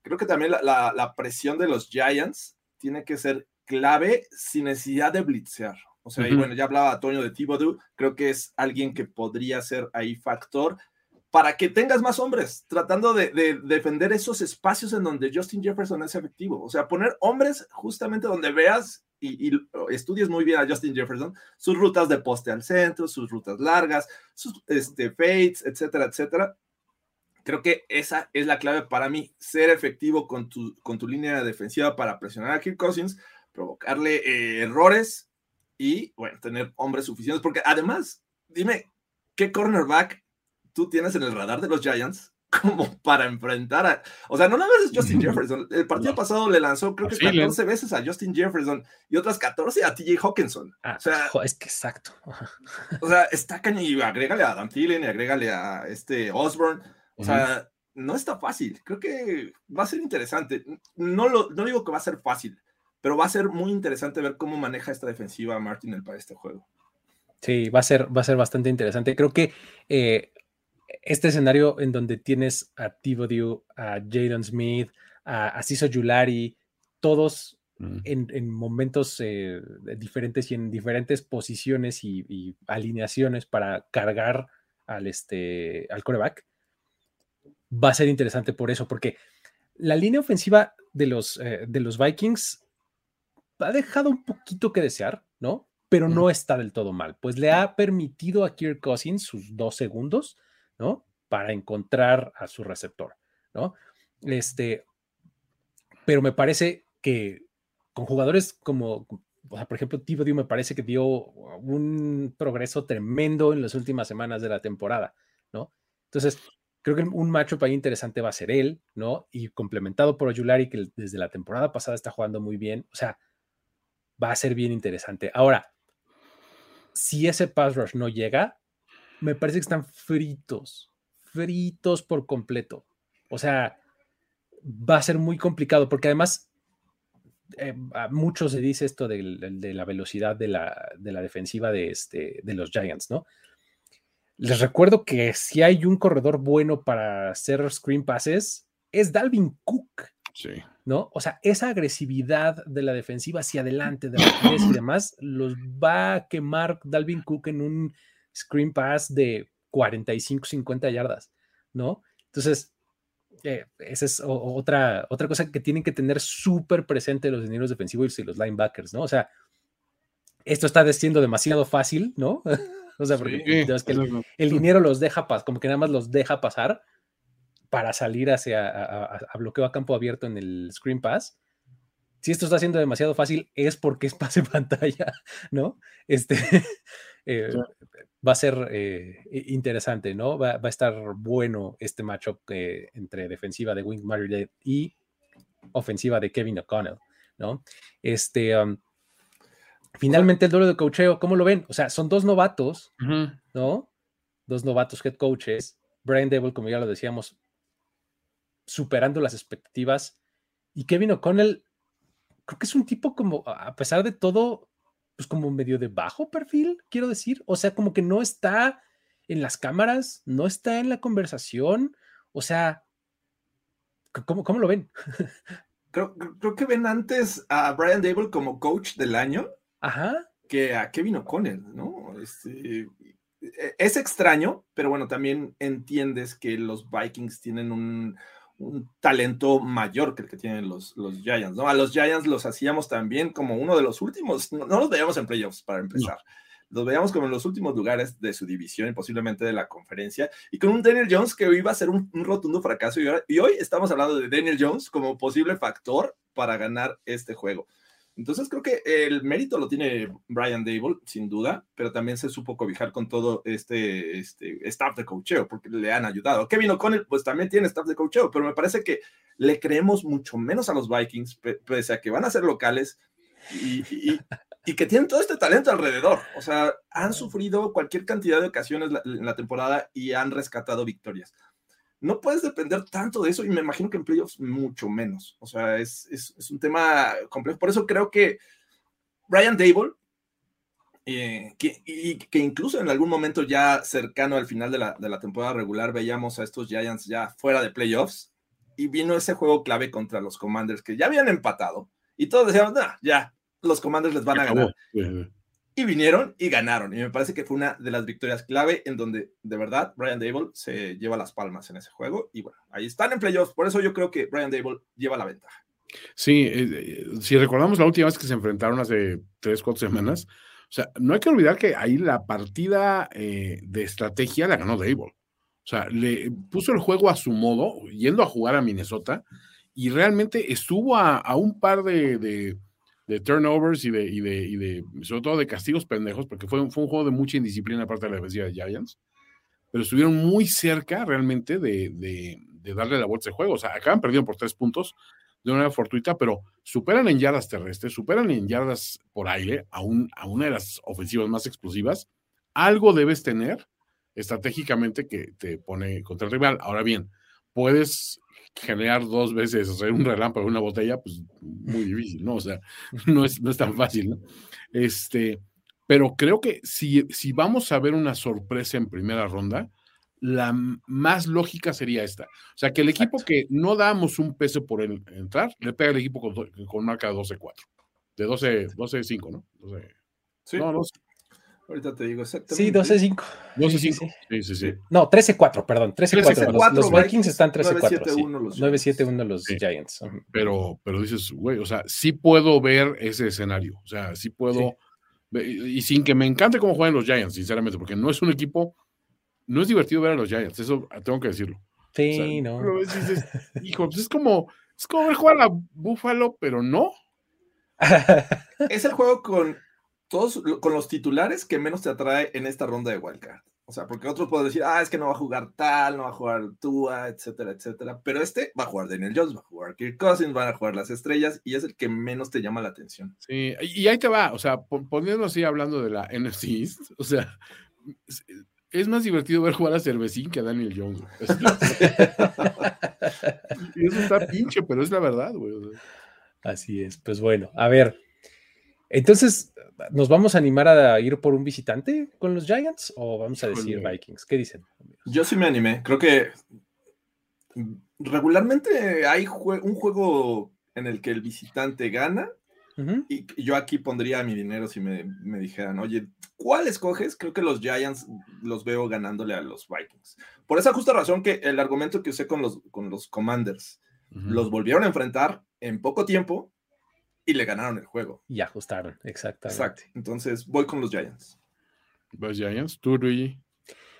Creo que también la, la, presión de los Giants tiene que ser clave sin necesidad de blitzear. O sea, y bueno, ya hablaba Antonio de Thibodeau, creo que es alguien que podría ser ahí factor para que tengas más hombres, tratando de, defender esos espacios en donde Justin Jefferson es efectivo. O sea, poner hombres justamente donde veas y, estudies muy bien a Justin Jefferson, sus rutas de poste al centro, sus rutas largas, sus este, fades, etcétera, etcétera. Creo que esa es la clave para mí, ser efectivo con tu, con tu línea defensiva para presionar a Kirk Cousins, provocarle eh, errores y, bueno, tener hombres suficientes, porque además, dime, ¿qué cornerback tú tienes en el radar de los Giants como para enfrentar a... O sea, no nada más es Justin Jefferson. El partido pasado le lanzó creo que 14 veces a Justin Jefferson y otras 14 a TJ Hawkinson. Ah, o sea, es que exacto. o sea, está cañón y agrégale a Dan Thielen y agrégale a este Osborne. O sea, no está fácil. Creo que va a ser interesante. No, lo, no digo que va a ser fácil, pero va a ser muy interesante ver cómo maneja esta defensiva Martin para este juego. Sí, va a ser, va a ser bastante interesante. Creo que eh, este escenario en donde tienes a Thibodeau, a Jadon Smith, a, Ciso Yulari, todos mm. en, momentos eh, diferentes y en diferentes posiciones y, alineaciones para cargar al, este, al coreback, va a ser interesante por eso, porque la línea ofensiva de los, eh, de los Vikings ha dejado un poquito que desear, ¿no? Pero no está del todo mal, pues le ha permitido a Kirk Cousins sus dos segundos, ¿no? Para encontrar a su receptor, ¿no? Este, pero me parece que con jugadores como, por ejemplo, Thibodeau me parece que dio un progreso tremendo en las últimas semanas de la temporada, ¿no? Entonces, creo que un matchup ahí interesante va a ser él, ¿no? Y complementado por Oyulari, que desde la temporada pasada está jugando muy bien. O sea, va a ser bien interesante. Ahora, si ese pass rush no llega, me parece que están fritos, fritos por completo. O sea, va a ser muy complicado porque además eh, a muchos se dice esto de, la velocidad de la, de la defensiva de, este, de los Giants, ¿no? Les recuerdo que si hay un corredor bueno para hacer screen passes, es Dalvin Cook. Sí. ¿No? O sea, esa agresividad de la defensiva hacia adelante, de rapidez y demás, los va a quemar Dalvin Cook en un screen pass de 45, 50 yardas, ¿no? Entonces, eh, esa es otra, otra cosa que tienen que tener súper presente los dineros defensivos y los linebackers, ¿no? O sea, esto está siendo demasiado fácil, ¿no? O sea, porque el, dinero los deja pasar, como que nada más los deja pasar para salir hacia a, bloqueo a campo abierto en el Screen Pass. Si esto está siendo demasiado fácil, es porque es pase pantalla, ¿no? Este eh, va a ser eh, interesante, ¿no? Va, a estar bueno este matchup eh, entre defensiva de Wing Marriott y ofensiva de Kevin O'Connell, ¿no? Este. Um, Finalmente el duelo de coacheo, ¿cómo lo ven? O sea, son dos novatos, ¿no? Dos novatos head coaches. Brian Devil, como ya lo decíamos, superando las expectativas. Y Kevin O'Connell, creo que es un tipo como, a pesar de todo, pues como medio de bajo perfil, quiero decir. O sea, como que no está en las cámaras, no está en la conversación. O sea, ¿cómo, cómo lo ven? Creo, creo, que ven antes a Brian Dable como coach del año Ajá. que a Kevin O'Connell, ¿no? Este, e, es extraño, pero bueno, también entiendes que los Vikings tienen un, talento mayor que el que tienen los, los Giants, ¿no? A los Giants los hacíamos también como uno de los últimos, no, los veíamos en playoffs para empezar. Los veíamos como en los últimos lugares de su división y posiblemente de la conferencia, y con un Daniel Jones que iba a ser un, rotundo fracaso. y hoy estamos hablando de Daniel Jones como posible factor para ganar este juego. Entonces creo que el mérito lo tiene Brian Dable, sin duda, pero también se supo cobijar con todo este, este staff de cocheo, porque le han ayudado. Kevin O'Connell, pues también tiene staff de cocheo, pero me parece que le creemos mucho menos a los Vikings, pese a que van a ser locales y, y, que tienen todo este talento alrededor. O sea, han sufrido cualquier cantidad de ocasiones en la temporada y han rescatado victorias no puedes depender tanto de eso y me imagino que en playoffs mucho menos. O sea, es, un tema complejo. Por eso creo que Brian Dable, eh, que, y que incluso en algún momento ya cercano al final de la, temporada regular veíamos a estos Giants ya fuera de playoffs y vino ese juego clave contra los Commanders que ya habían empatado y todos decíamos, ya, los Commanders les van a ganar vinieron y ganaron. Y me parece que fue una de las victorias clave en donde de verdad Brian Dable se lleva las palmas en ese juego. Y bueno, ahí están en playoffs. Por eso yo creo que Brian Dable lleva la ventaja. Sí, eh, eh, si recordamos la última vez que se enfrentaron hace tres, cuatro semanas, o sea, no hay que olvidar que ahí la partida eh, de estrategia la ganó Dable. O sea, le puso el juego a su modo, yendo a jugar a Minnesota, y realmente estuvo a, un par de turnovers y de, y de, y de, sobre todo de castigos pendejos, porque fue, fue un juego de mucha indisciplina aparte de la defensiva de Giants, pero estuvieron muy cerca realmente de, de, darle la vuelta de juego. O sea, acaban perdiendo por tres puntos de una manera fortuita, pero superan en yardas terrestres, superan en yardas por aire a, un, a una de las ofensivas más explosivas. Algo debes tener estratégicamente que te pone contra el rival. Ahora bien, puedes generar dos veces un relámpago en una botella, pues muy difícil, ¿no? O sea, no es, no es tan fácil, ¿no? Este, pero creo que si, si vamos a ver una sorpresa en primera ronda, la más lógica sería esta. O sea, que el equipo que no damos un peso por entrar, le pega al equipo con, con marca 12-4. De 12-5, ¿no? 12, sí. No, Ahorita te digo exactamente. Sí, 12-5. 12-5. Sí, sí, sí. No, 13-4, perdón. 13-4. Los, los, Vikings están 13-4. 9-7-1 los, Giants. Pero, pero dices, güey, o sea, sí puedo ver ese escenario. O sea, sí puedo. Y sin que me encante cómo juegan los Giants, sinceramente, porque no es un equipo. No es divertido ver a los Giants, eso tengo que decirlo. Sí, no. hijo, pues es como, es como ver jugar a Buffalo, pero no. es el juego con todos con los titulares que menos te atrae en esta ronda de wildcard. O sea, porque otros pueden decir, ah, es que no va a jugar tal, no va a jugar Tua, etcétera, etcétera. Pero este va a jugar Daniel Jones, va a jugar Kirk Cousins, van a jugar las estrellas y es el que menos te llama la atención. Sí, y ahí te va, o sea, poniendo así hablando de la NFC East, o sea, es más divertido ver jugar a Cervecín que a Daniel Jones. y eso está pinche, pero es la verdad, güey. Así es, pues bueno, a ver. Entonces, ¿nos vamos a animar a ir por un visitante con los Giants o vamos a decir Vikings? ¿Qué dicen? Yo sí me animé. Creo que regularmente hay un juego en el que el visitante gana y yo aquí pondría mi dinero si me, dijeran, oye, ¿cuál escoges? Creo que los Giants los veo ganándole a los Vikings. Por esa justa razón que el argumento que usé con los, con los Commanders, los volvieron a enfrentar en poco tiempo y le ganaron el juego. Y ajustaron, exactamente. Exacto. Entonces voy con los Giants. ¿Los Giants? ¿Tú, Luigi?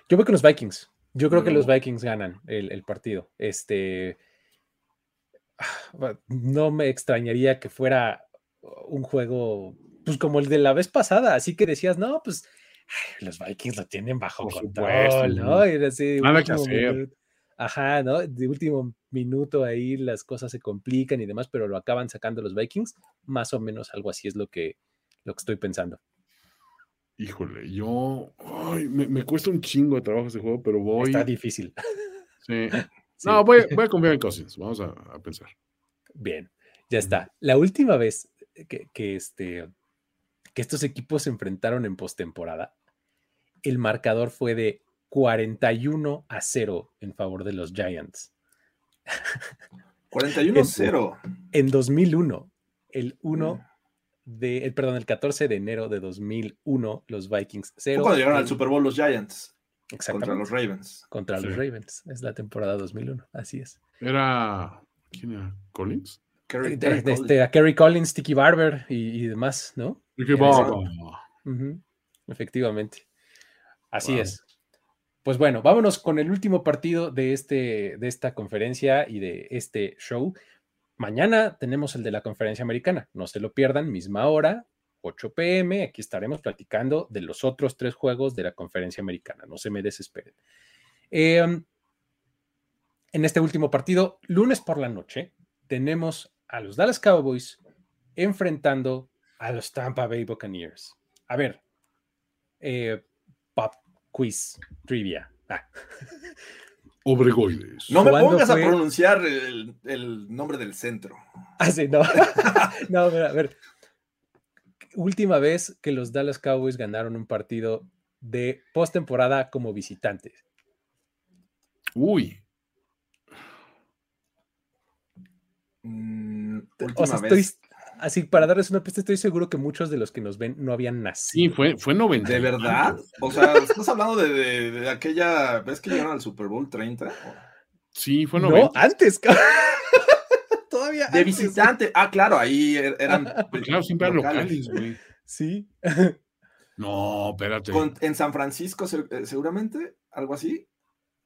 Yo voy con los Vikings. Yo creo que los Vikings ganan el, partido. Este. Ah, no me extrañaría que fuera un juego, pues como el de la vez pasada, así que decías, no, pues los Vikings lo tienen bajo control, ¿no? Y así, Nada que hacer. Ajá, ¿no? De último minuto ahí las cosas se complican y demás, pero lo acaban sacando los Vikings. Más o menos algo así es lo que, lo que estoy pensando. Híjole, yo me, cuesta un chingo de trabajo ese juego, pero voy. Está difícil. Sí. No, voy, voy, a confiar en Cousins. Vamos a, pensar. Bien, ya está. La última vez que, que, este, que estos equipos se enfrentaron en postemporada, el marcador fue de 41 a 0 en favor de los Giants. 41 a 0. En 2001, el 1 mm. de, el, perdón, el 14 de enero de 2001, los Vikings 0. Cuando llegaron al Super Bowl los Giants. Contra los Ravens. Contra los Ravens. Es la temporada 2001, así es. Era. ¿Quién era? ¿Collins? Kerry, de, Collins. Este, a Kerry Collins, Tiki Barber y, demás, ¿no? Tiki Barber. Efectivamente. Así es. Pues bueno, vámonos con el último partido de, este, de esta conferencia y de este show. Mañana tenemos el de la conferencia americana. No se lo pierdan, misma hora, 8 pm. Aquí estaremos platicando de los otros tres juegos de la conferencia americana. No se me desesperen. Em, en este último partido, lunes por la noche, tenemos a los Dallas Cowboys enfrentando a los Tampa Bay Buccaneers. A ver, eh, quiz, trivia. Ah. Obregoides. No me pongas a pronunciar el, nombre del centro. Ah, sí, no. no, a ver, a ver. Última vez que los Dallas Cowboys ganaron un partido de postemporada como visitantes. Uy. Mm, o sea, estoy, así para darles una pista, estoy seguro que muchos de los que nos ven no habían nacido. Sí, fue, fue 90. ¿De verdad? O sea, ¿estás hablando de, aquella vez que llegaron al Super Bowl 30? Sí, fue 90. No, antes, Todavía De visitante. Ah, claro, ahí er, eran. claro, siempre eran locales, güey. Sí. No, espérate. en San Francisco, eh, seguramente, algo así.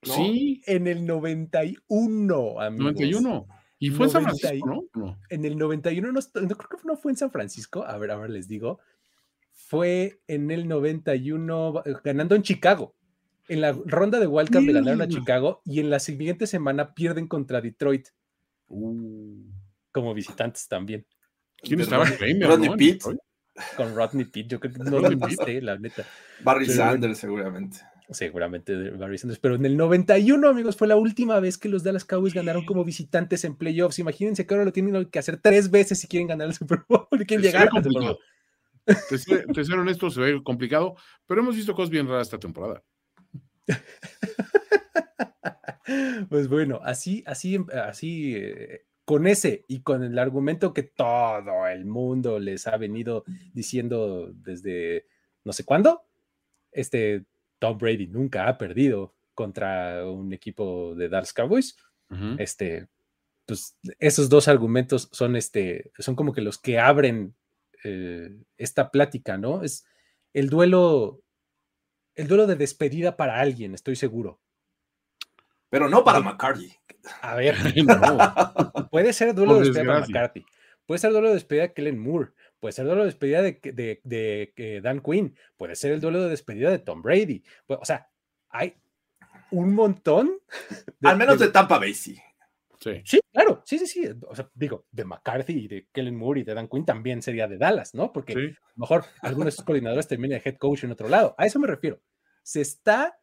Sí. En el 91, amigos. 91. Y fue en San Francisco, ¿no? En el 91, no, creo que no fue en San Francisco. A ver, ahora les digo. Fue en el 91, eh, ganando en Chicago. En la ronda de Wildcard le ganaron a Chicago y en la siguiente semana pierden contra Detroit. Uh. Como visitantes también. ¿Quién estaba? Rodney Pitt. Con Rodney Pitt, yo creo que no lo viste, la neta. Barry Sanders, seguramente. Seguramente Barry Sanders, pero en el 91, amigos, fue la última vez que los Dallas Cowboys ganaron como visitantes en playoffs. Imagínense que ahora lo tienen que hacer tres veces si quieren ganar el Super Bowl, quieren llegar al Super Bowl. Te, ser honesto, se ve complicado, pero hemos visto cosas bien raras esta temporada. pues bueno, así, así, así, eh, con ese y con el argumento que todo el mundo les ha venido diciendo desde no sé cuándo, este Tom Brady nunca ha perdido contra un equipo de Dallas Cowboys. Este, pues esos dos argumentos son, este, son como que los que abren eh, esta plática, ¿no? Es el duelo, el duelo de despedida para alguien, estoy seguro. Pero no para McCarthy. A ver, puede ser duelo de despedida para McCarthy, puede ser duelo de despedida de Kellen Moore, puede ser duelo de despedida de, de, eh, Dan Quinn, puede ser el duelo de despedida de Tom Brady. O sea, hay un montón. Al menos de, Tampa Bay, sí. Sí. claro, sí, sí, sí. O sea, digo, de McCarthy y de Kellen Moore y de Dan Quinn también sería de Dallas, ¿no? Porque a lo mejor algunos de esos coordinadores terminan de head coach en otro lado. A eso me refiero. Se está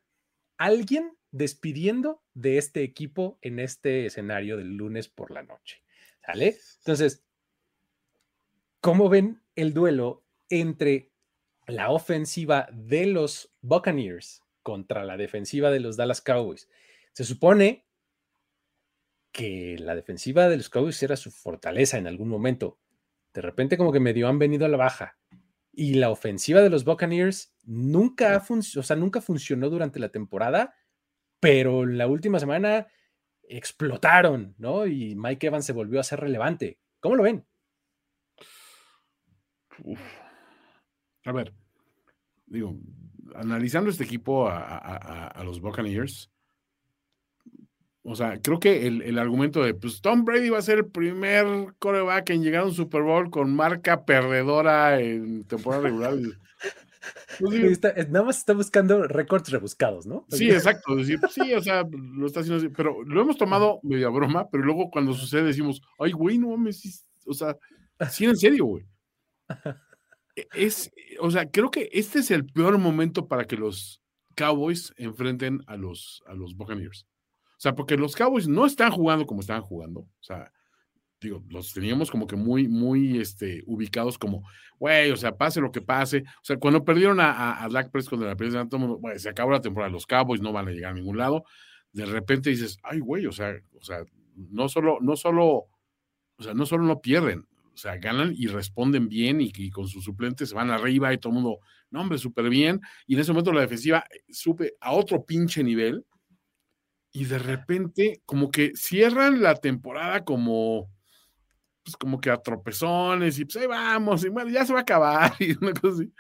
alguien despidiendo de este equipo en este escenario del lunes por la noche. ¿Sale? Entonces, ¿cómo ven el duelo entre la ofensiva de los Buccaneers contra la defensiva de los Dallas Cowboys? Se supone que la defensiva de los Cowboys era su fortaleza en algún momento. De repente como que medio han venido a la baja. Y la ofensiva de los Buccaneers nunca, ha o sea, nunca funcionó durante la temporada, pero la última semana explotaron, ¿no? Y Mike Evans se volvió a ser relevante. ¿Cómo lo ven? A ver, digo, analizando este equipo a, a los Buccaneers, o sea, creo que el, argumento de pues Tom Brady va a ser el primer coreback en llegar a un Super Bowl con marca perdedora en temporada regular. Pues, nada más está buscando récords rebuscados, ¿no? Sí, exacto. Decir, sí, o sea, lo está haciendo así, pero lo hemos tomado media broma, pero luego cuando sucede decimos, ay, güey, no mames, o sea, sí, en serio, güey. E, es, o sea, creo que este es el peor momento para que los Cowboys enfrenten a los, a los Buccaneers. O sea, porque los Cowboys no están jugando como estaban jugando. O sea, digo, los teníamos como que muy, muy este, ubicados como, güey, o sea, pase lo que pase. O sea, cuando perdieron a, a, Dak Prescott de la primera, todo mundo, se acabó la temporada, los Cowboys no van a llegar a ningún lado. De repente dices, ay, güey, o sea, o sea, no solo, no solo, o sea, no solo no pierden, o sea, ganan y responden bien y, con sus suplentes se van arriba y todo el mundo, no, hombre, súper bien. Y en ese momento la defensiva eh, supe a otro pinche nivel y de repente como que cierran la temporada como pues como que a tropezones y pues ahí vamos y ya se va a acabar y una cosa así.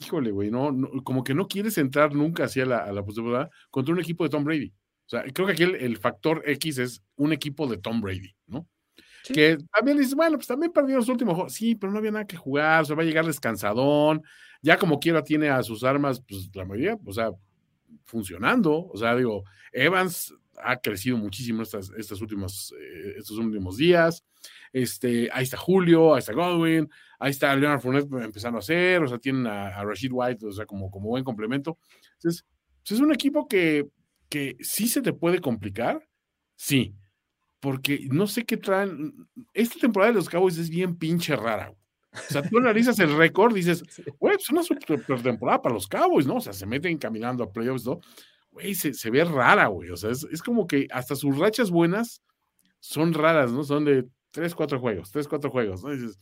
Híjole, güey, no, como que no quieres entrar nunca hacia la, a la posibilidad contra un equipo de Tom Brady. O sea, creo que aquí el, factor X es un equipo de Tom Brady, ¿no? Que también dices, bueno, pues también perdió los últimos juegos. Sí, pero no había nada que jugar, o sea, va a llegar descansadón. Ya como quiera tiene a sus armas, pues la mayoría, o sea, funcionando. O sea, digo, Evans ha crecido muchísimo estas, estas últimas, eh, estos últimos días. Este, ahí está Julio, ahí está Godwin, ahí está Leonard Fournette empezando a hacer, o sea, tienen a, Rashid White, o sea, como, como buen complemento. Entonces, pues, es un equipo que, que sí se te puede complicar, sí, porque no sé qué traen. Esta temporada de los Cowboys es bien pinche rara. O sea, tú analizas el récord, dices, güey, es una super temporada para los Cowboys, ¿no? O sea, se meten caminando a playoffs, ¿no? Güey, se, se, ve rara, güey. O sea, es, es, como que hasta sus rachas buenas son raras, ¿no? Son de tres, cuatro juegos, tres, cuatro juegos, ¿no? Dices,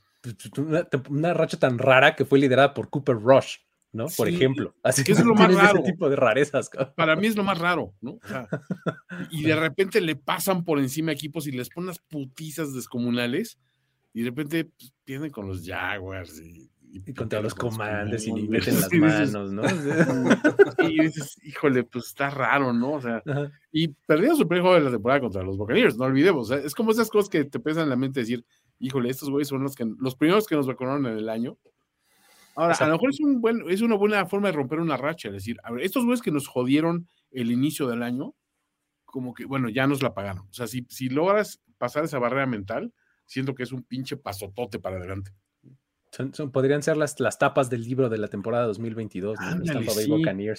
una, racha tan rara que fue liderada por Cooper Rush, ¿no? Por ejemplo. Así que es lo más raro. Ese tipo de rarezas. Para mí es lo más raro, ¿no? O sea, y de repente le pasan por encima equipos y les ponen unas putizas descomunales y de repente pues, pierden con los Jaguars y, y, contra los comandos y meten las manos, ¿no? y dices, híjole, pues está raro, ¿no? O sea, y perdieron su primer juego de la temporada contra los Buccaneers, no olvidemos. es como esas cosas que te pesan en la mente decir, híjole, estos güeyes son los que los primeros que nos vacunaron en el año. Ahora, a lo mejor es, un buen, es una buena forma de romper una racha, es decir, a ver, estos güeyes que nos jodieron el inicio del año, como que, bueno, ya nos la pagaron. O sea, si, si logras pasar esa barrera mental, siento que es un pinche pasotote para adelante. Son, podrían ser las, las tapas del libro de la temporada 2022,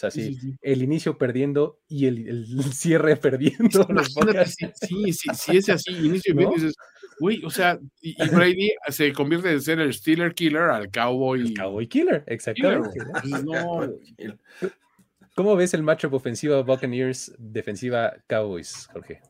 así. El inicio perdiendo y el, cierre perdiendo. sí, sí, sí, es así, inicio y dices, uy, o sea, y, Brady se convierte de ser el Steeler Killer al Cowboy. El Cowboy Killer, exactamente. ¿Cómo ves el matchup ofensiva Buccaneers, defensiva Cowboys, Jorge?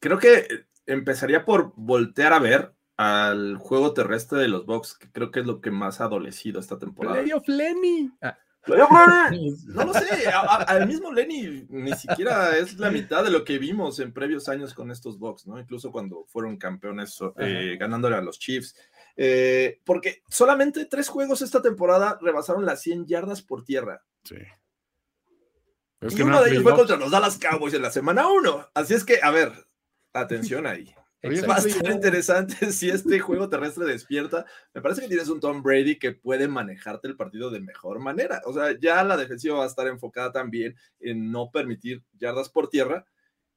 Creo que empezaría por voltear a ver al juego terrestre de los Bucks, que creo que es lo que más ha adolecido esta temporada. Play of Lenny. Ah. No lo sé, al mismo Lenny ni siquiera es la mitad de lo que vimos en previos años con estos Bucks, ¿no? Incluso cuando fueron campeones eh, ganándole a los Chiefs. Eh, porque solamente tres juegos esta temporada rebasaron las 100 yardas por tierra. Sí. y uno de ellos fue contra los Dallas Cowboys en la semana 1. Así es que, a ver, atención ahí. Va a ser interesante si este juego terrestre despierta. Me parece que tienes un Tom Brady que puede manejarte el partido de mejor manera. O sea, ya la defensiva va a estar enfocada también en no permitir yardas por tierra.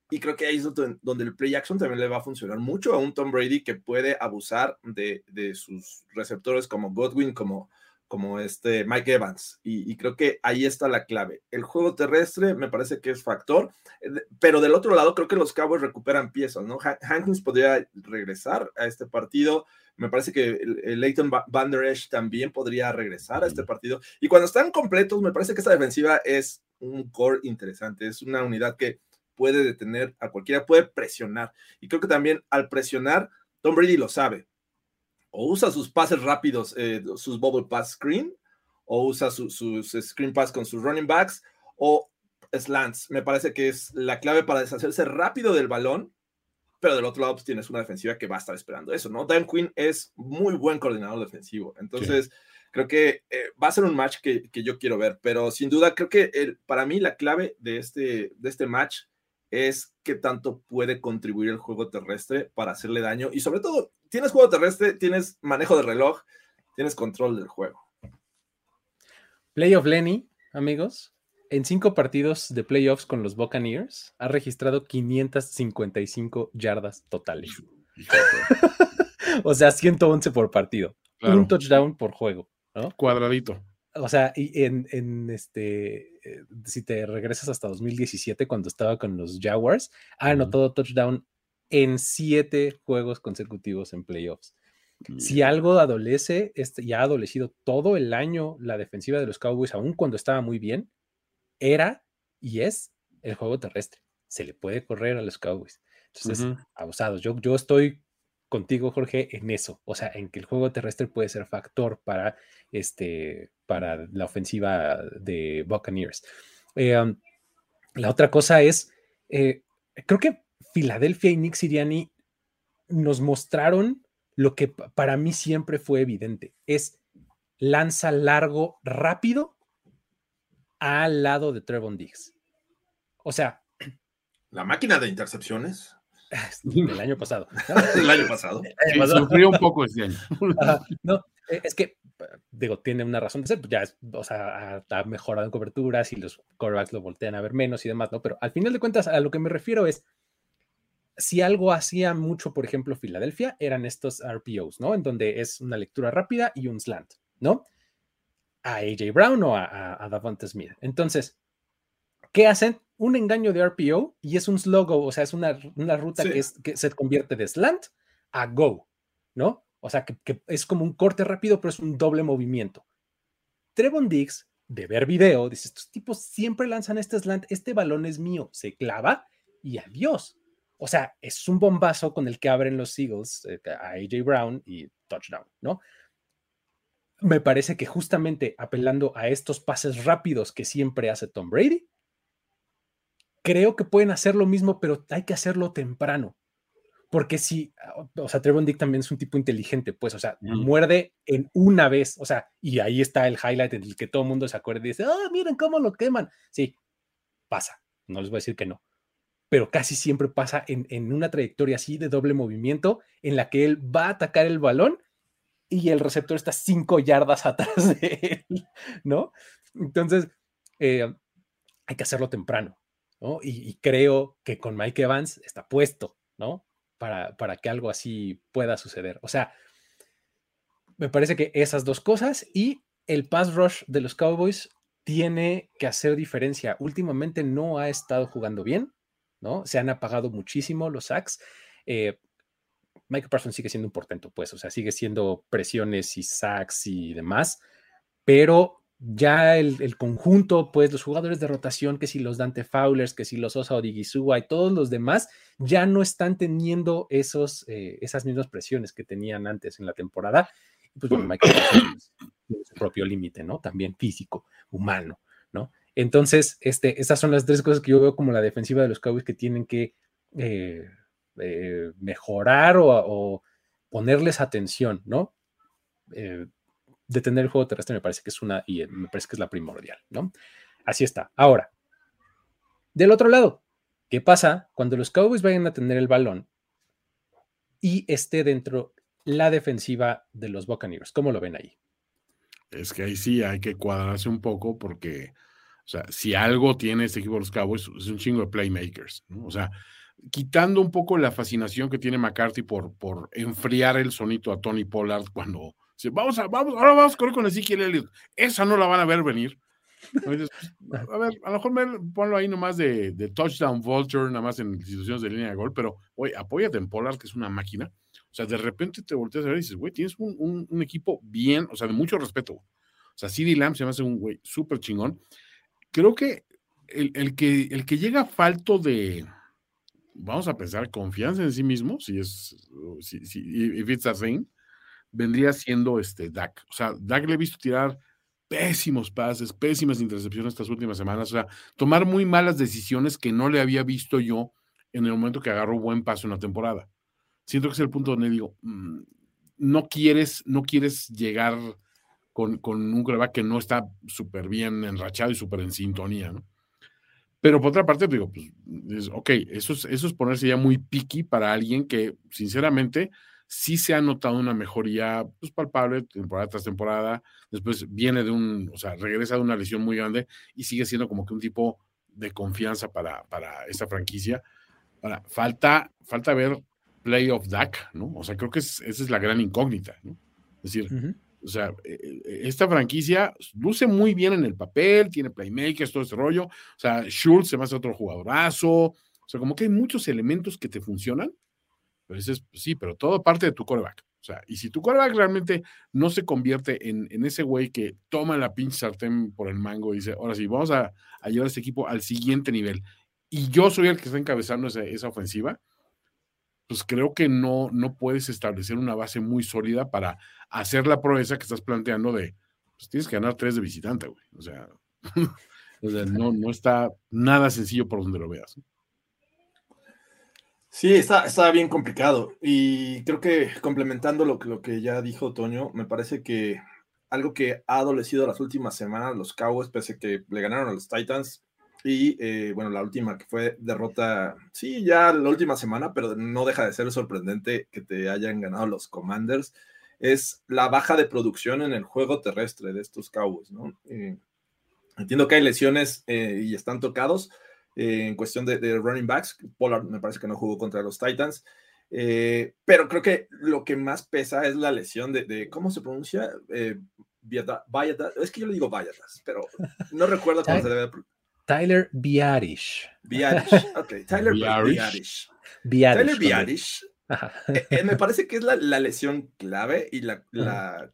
Y creo que ahí es donde el play action también le va a funcionar mucho a un Tom Brady que puede abusar de, de sus receptores como Godwin, como como este Mike Evans. Y, creo que ahí está la clave. El juego terrestre me parece que es factor, eh, pero del otro lado creo que los Cowboys recuperan piezas, ¿no? Hankins podría regresar a este partido. Me parece que Leighton Van Der Esch también podría regresar a este partido. Y cuando están completos, me parece que esta defensiva es un core interesante. Es una unidad que puede detener a cualquiera, puede presionar. Y creo que también al presionar, Tom Brady lo sabe o usa sus pases rápidos, eh, sus bubble pass screen, o usa sus screen pass con sus running backs, o slants. Me parece que es la clave para deshacerse rápido del balón, pero del otro lado pues, tienes una defensiva que va a estar esperando eso, ¿no? Dan Quinn es muy buen coordinador defensivo, entonces creo que eh, va a ser un match que, yo quiero ver, pero sin duda creo que el, para mí la clave de este, de este match es qué tanto puede contribuir el juego terrestre para hacerle daño y sobre todo tienes juego terrestre, tienes manejo de reloj, tienes control del juego. Playoff Lenny, amigos, en cinco partidos de playoffs con los Buccaneers, ha registrado 555 yardas totales. o sea, 111 por partido. Un touchdown por juego. ¿no? Cuadradito. O sea, y en, en, este, eh, si te regresas hasta 2017, cuando estaba con los Jaguars, ha anotado touchdown en siete juegos consecutivos en playoffs. Si algo adolece, este, y ha adolecido todo el año la defensiva de los Cowboys, aun cuando estaba muy bien, era y es el juego terrestre. Se le puede correr a los Cowboys. Entonces, abusados. Yo, yo estoy contigo, Jorge, en eso. O sea, en que el juego terrestre puede ser factor para, este, para la ofensiva de Buccaneers. Eh, um, la otra cosa es, eh, creo que Filadelfia y Nick Siriani nos mostraron lo que para mí siempre fue evidente, es lanza largo rápido al lado de Trevon Diggs. O sea, la máquina de intercepciones del año pasado. El año pasado. sufrió un poco este año. no, e, es que, digo, tiene una razón de ser, pues ya es, o sea, ha, mejorado en coberturas y los quarterbacks lo voltean a ver menos y demás, ¿no? Pero al final de cuentas, a lo que me refiero es, si algo hacía mucho, por ejemplo, Filadelfia, eran estos RPOs, ¿no? En donde es una lectura rápida y un slant, ¿no? A AJ Brown o a, a, Smith. Entonces, ¿qué hacen? Un engaño de RPO y es un slow o sea, es una, ruta que, es, que se convierte de slant a go, ¿no? O sea, que, que, es como un corte rápido, pero es un doble movimiento. Trevon Diggs, de ver video, dice, estos tipos siempre lanzan este slant, este balón es mío, se clava y adiós. O sea, es un bombazo con el que abren los Eagles eh, a AJ Brown y touchdown, ¿no? Me parece que justamente apelando a estos pases rápidos que siempre hace Tom Brady, creo que pueden hacer lo mismo, pero hay que hacerlo temprano. Porque si, o sea, Trevon Dick también es un tipo inteligente, pues, o sea, muerde en una vez, o sea, y ahí está el highlight en el que todo el mundo se acuerda y dice, ah, miren cómo lo queman. Sí, pasa, no les voy a decir que no pero casi siempre pasa en, una trayectoria así de doble movimiento en la que él va a atacar el balón y el receptor está cinco yardas atrás de él, ¿no? Entonces, eh, hay que hacerlo temprano, ¿no? Y, creo que con Mike Evans está puesto, ¿no? Para, para que algo así pueda suceder. O sea, me parece que esas dos cosas y el pass rush de los Cowboys tiene que hacer diferencia. Últimamente no ha estado jugando bien ¿no? Se han apagado muchísimo los sacks. Eh, Michael Parsons sigue siendo un portento, pues, o sea, sigue siendo presiones y sacks y demás, pero ya el, conjunto, pues los jugadores de rotación, que si los Dante Fowlers, que si los Osa Odigizua y todos los demás, ya no están teniendo esos, eh, esas mismas presiones que tenían antes en la temporada. Pues bueno, Michael Parsons tiene su propio límite, ¿no? También físico. humano, ¿no? Entonces, estas son las tres cosas que yo veo como la defensiva de los Cowboys que tienen que eh, eh, mejorar o, ponerles atención, ¿no? detener el juego terrestre me parece que es una, y me parece que es la primordial, ¿no? Así está. Ahora, del otro lado, ¿qué pasa cuando los Cowboys vayan a tener el balón y esté dentro la defensiva de los Buccaneers? ¿Cómo lo ven ahí? Es que ahí sí hay que cuadrarse un poco porque, o sea, si algo tiene este equipo de los Cowboys es un chingo de playmakers, ¿no? O sea, quitando un poco la fascinación que tiene McCarthy por, por enfriar el sonito a Tony Pollard cuando vamos a, vamos, ahora vamos a correr con Ezequiel Elliott. Esa no la van a ver venir. Pues, a ver, a lo mejor me, ponlo ahí nomás de, de, touchdown vulture, nada más en situaciones de línea de gol, pero oye, apóyate en Pollard, que es una máquina. O sea, de repente te volteas a ver y dices, güey, tienes un, un, equipo bien, o sea, de mucho respeto. O sea, CD Lamb se me hace un güey súper chingón. Creo que el, el que el que llega falto de, vamos a pensar, confianza en sí mismo, si es, si, si if it's a thing, vendría siendo este Dak. O sea, Dak le he visto tirar pésimos pases, pésimas intercepciones estas últimas semanas, o sea, tomar muy malas decisiones que no le había visto yo en el momento que agarró buen paso en la temporada. Siento que es el punto donde digo, mm, no quieres, no quieres llegar con, un coreback que no está súper bien enrachado y súper en sintonía, ¿no? Pero por otra parte, digo, pues, ok, eso es, eso es ponerse ya muy picky para alguien que, sinceramente, sí se ha notado una mejoría pues, palpable temporada tras temporada. Después viene de un, o sea, regresa de una lesión muy grande y sigue siendo como que un tipo de confianza para, para esta franquicia. Falta, falta ver play of DAC, ¿no? O sea, creo que esa es la gran incógnita, ¿no? Es decir, o sea, e, e, esta franquicia luce muy bien en el papel, tiene playmakers, todo este rollo. O sea, Schultz se me hace otro jugadorazo. O sea, como que hay muchos elementos que te funcionan, pero dices, pues sí, pero todo parte de tu coreback. O sea, y si tu coreback realmente no se convierte en, ese güey que toma la pinche sartén por el mango y dice, ahora sí, vamos a, a llevar a este equipo al siguiente nivel. Y yo soy el que está encabezando esa ofensiva, pues creo que no, no puedes establecer una base muy sólida para hacer la proeza que estás planteando de, pues tienes que ganar tres de visitante, güey. O sea, no, no está nada sencillo por donde lo veas. Sí, está, está bien complicado. Y creo que complementando lo, lo que ya dijo Toño, me parece que algo que ha adolecido las últimas semanas los Cowboys, pese a que le ganaron a los Titans, y eh, bueno, la última que fue derrota, sí, ya la última semana, pero no deja de ser sorprendente que te hayan ganado los Commanders, es la baja de producción en el juego terrestre de estos Cowboys, ¿no? Eh, entiendo que hay lesiones eh, y están tocados, en cuestión de, running backs. Pollard me parece que no jugó contra los Titans. Pero creo que lo que más pesa es la lesión de, ¿cómo se pronuncia? Es que yo le digo Valladas, pero no recuerdo cómo se debe. Tyler Biarish. Biarish, ok. Tyler Biarish. Tyler Biarish. Eh, me parece que es la, lesión clave y la, la,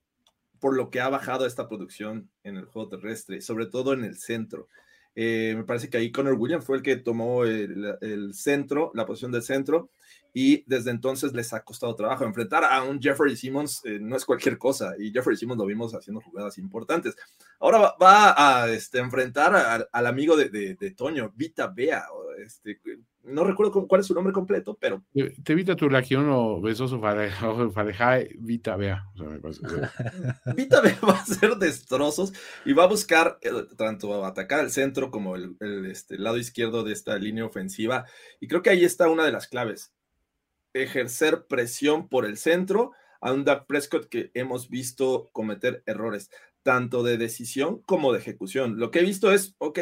por lo que ha bajado esta producción en el juego terrestre, sobre todo en el centro. Eh, me parece que ahí Connor Williams fue el que tomó el, centro, la posición del centro, y desde entonces les ha costado trabajo. Enfrentar a un Jeffrey Simmons eh, no es cualquier cosa, y Jeffrey Simmons lo vimos haciendo jugadas importantes. Ahora va, a este, enfrentar al amigo de, de, Toño, Vita Bea, este, no recuerdo cuál es su nombre completo, pero. Te evita tu región o besoso Farejae Vita Bea. Vita Bea va a hacer destrozos y va a buscar eh, tanto atacar el centro como el, este, lado izquierdo de esta línea ofensiva. Y creo que ahí está una de las claves. Ejercer presión por el centro a un Doug Prescott que hemos visto cometer errores, tanto de decisión como de ejecución. Lo que he visto es, ok,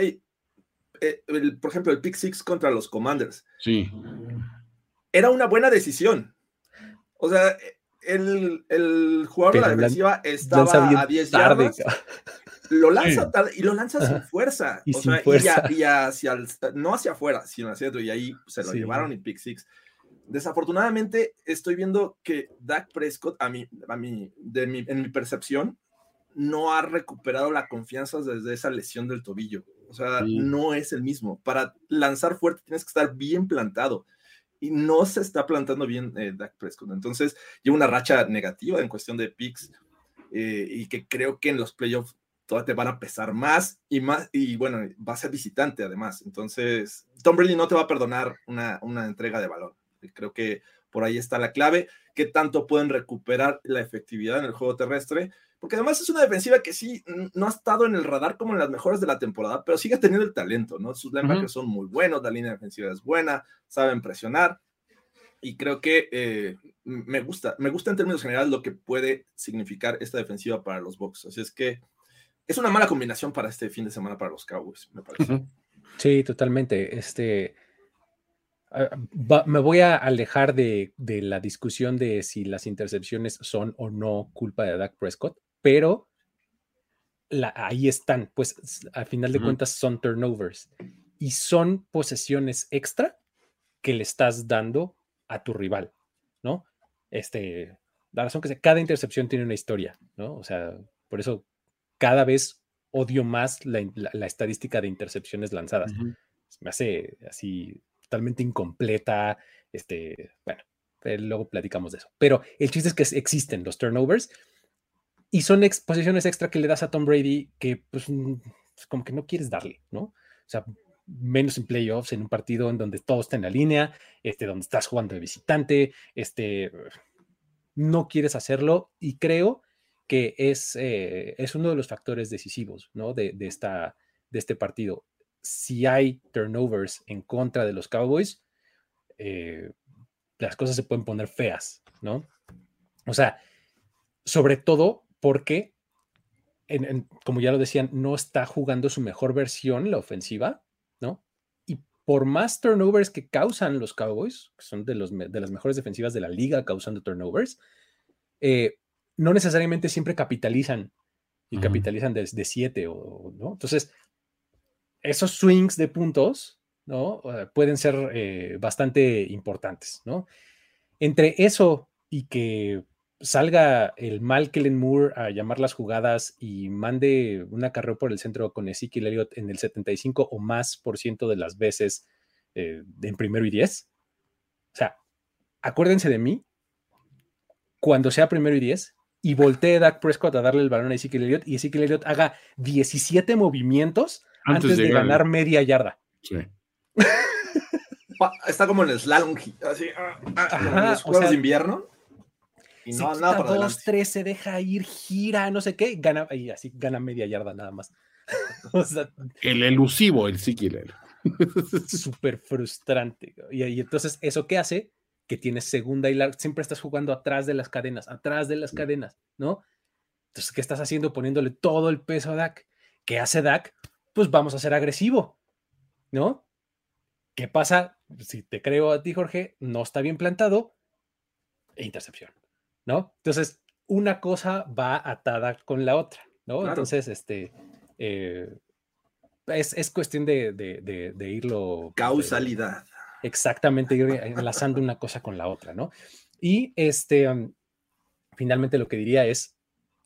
eh, por ejemplo, el pick six contra los Commanders. Sí. Era una buena decisión. O sea, el, el jugador de la defensiva estaba a 10 yardas. Lo lanza tarde y lo lanza sin fuerza. Y o sin sea, fuerza. Y, hacia no hacia afuera, sino hacia adentro. Y ahí se lo llevaron y pick six. Desafortunadamente, estoy viendo que Dak Prescott, a mí, a mí, de mi, en mi percepción, no ha recuperado la confianza desde esa lesión del tobillo. O sea, no es el mismo. Para lanzar fuerte tienes que estar bien plantado. Y no se está plantando bien eh, Dak Prescott. Entonces, lleva una racha negativa en cuestión de picks. Eh, y que creo que en los playoffs todavía te van a pesar más y más, y bueno, va a ser visitante además. Entonces, Tom Brady no te va a perdonar una, una entrega de balón. Creo que por ahí está la clave, qué tanto pueden recuperar la efectividad en el juego terrestre, porque además es una defensiva que sí no ha estado en el radar como en las mejores de la temporada, pero sigue teniendo el talento, ¿no? Sus linebackers son muy buenos, la línea defensiva es buena, saben presionar, y creo que eh, me gusta, me gusta en términos generales lo que puede significar esta defensiva para los Bucks. Así es que es una mala combinación para este fin de semana para los Cowboys, me parece. Sí, totalmente. Este, ah, me voy a alejar de, la discusión de si las intercepciones son o no culpa de Dak Prescott, pero ahí están, pues al final de cuentas son turnovers y son posesiones extra que le estás dando a tu rival, ¿no? Este, la razón que cada intercepción tiene una historia, ¿no? O sea, por eso cada vez odio más la, estadística de intercepciones lanzadas. Me hace así totalmente incompleta. Este, bueno, eh, luego platicamos de eso. Pero el chiste es que existen los turnovers y son posiciones extra que le das a Tom Brady que, pues, pues, como que no quieres darle, ¿no? O sea, menos en playoffs, en un partido en donde todo está en la línea, este, donde estás jugando de visitante, este, no quieres hacerlo y creo que es, eh, es uno de los factores decisivos ¿no? de, esta, de este partido. Si hay turnovers en contra de los Cowboys, eh, las cosas se pueden poner feas, ¿no? O sea, sobre todo porque, como ya lo decían, no está jugando su mejor versión la ofensiva, ¿no? Y por más turnovers que causan los Cowboys, que son de, los, de las mejores defensivas de la liga causando turnovers, eh, no necesariamente siempre capitalizan y capitalizan desde 7 o, ¿no? Entonces, esos swings de puntos, ¿no? Pueden ser eh, bastante importantes, ¿no? Entre eso y que salga el mal Kellen Moore a llamar las jugadas y mande una carrera por el centro con Ezekiel Elliott en el 75 o más por ciento de las veces eh, en primero y 10. O sea, acuérdense de mí cuando sea primero y 10 y voltee Dak Prescott a darle el balón a Ezekiel Elliott y Ezekiel Elliott haga 17 movimientos antes, de, ganar media yarda. Sí. Está como en el slalom, así, ah, ah, los juegos de invierno. Y no, nada para dos, tres, se deja ir, gira, no sé qué, gana, y así gana media yarda nada más. el elusivo, el Ezekiel. Súper frustrante. Y, y entonces, ¿eso qué hace? que tienes segunda y larga, siempre estás jugando atrás de las cadenas, atrás de las cadenas, ¿no? Entonces, ¿qué estás haciendo? Poniéndole todo el peso a Dak. ¿Qué hace Dak? Pues vamos a ser agresivo, ¿no? ¿Qué pasa? Si te creo a ti, Jorge, no está bien plantado, e intercepción, ¿no? Entonces, una cosa va atada con la otra, ¿no? Entonces, este, eh, es, cuestión de, de irlo. Causalidad. Exactamente, ir enlazando una cosa con la otra, ¿no? Y este, finalmente lo que diría es,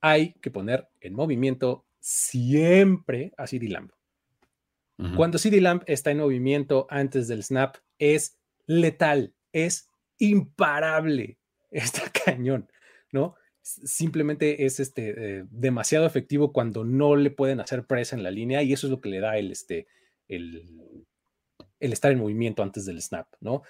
hay que poner en movimiento siempre a Lamb. Cuando CD Lamb está en movimiento antes del snap, es letal, es imparable, está cañón, ¿no? Simplemente es este, eh, demasiado efectivo cuando no le pueden hacer presa en la línea y eso es lo que le da el, este, el, estar en movimiento antes del snap, ¿no?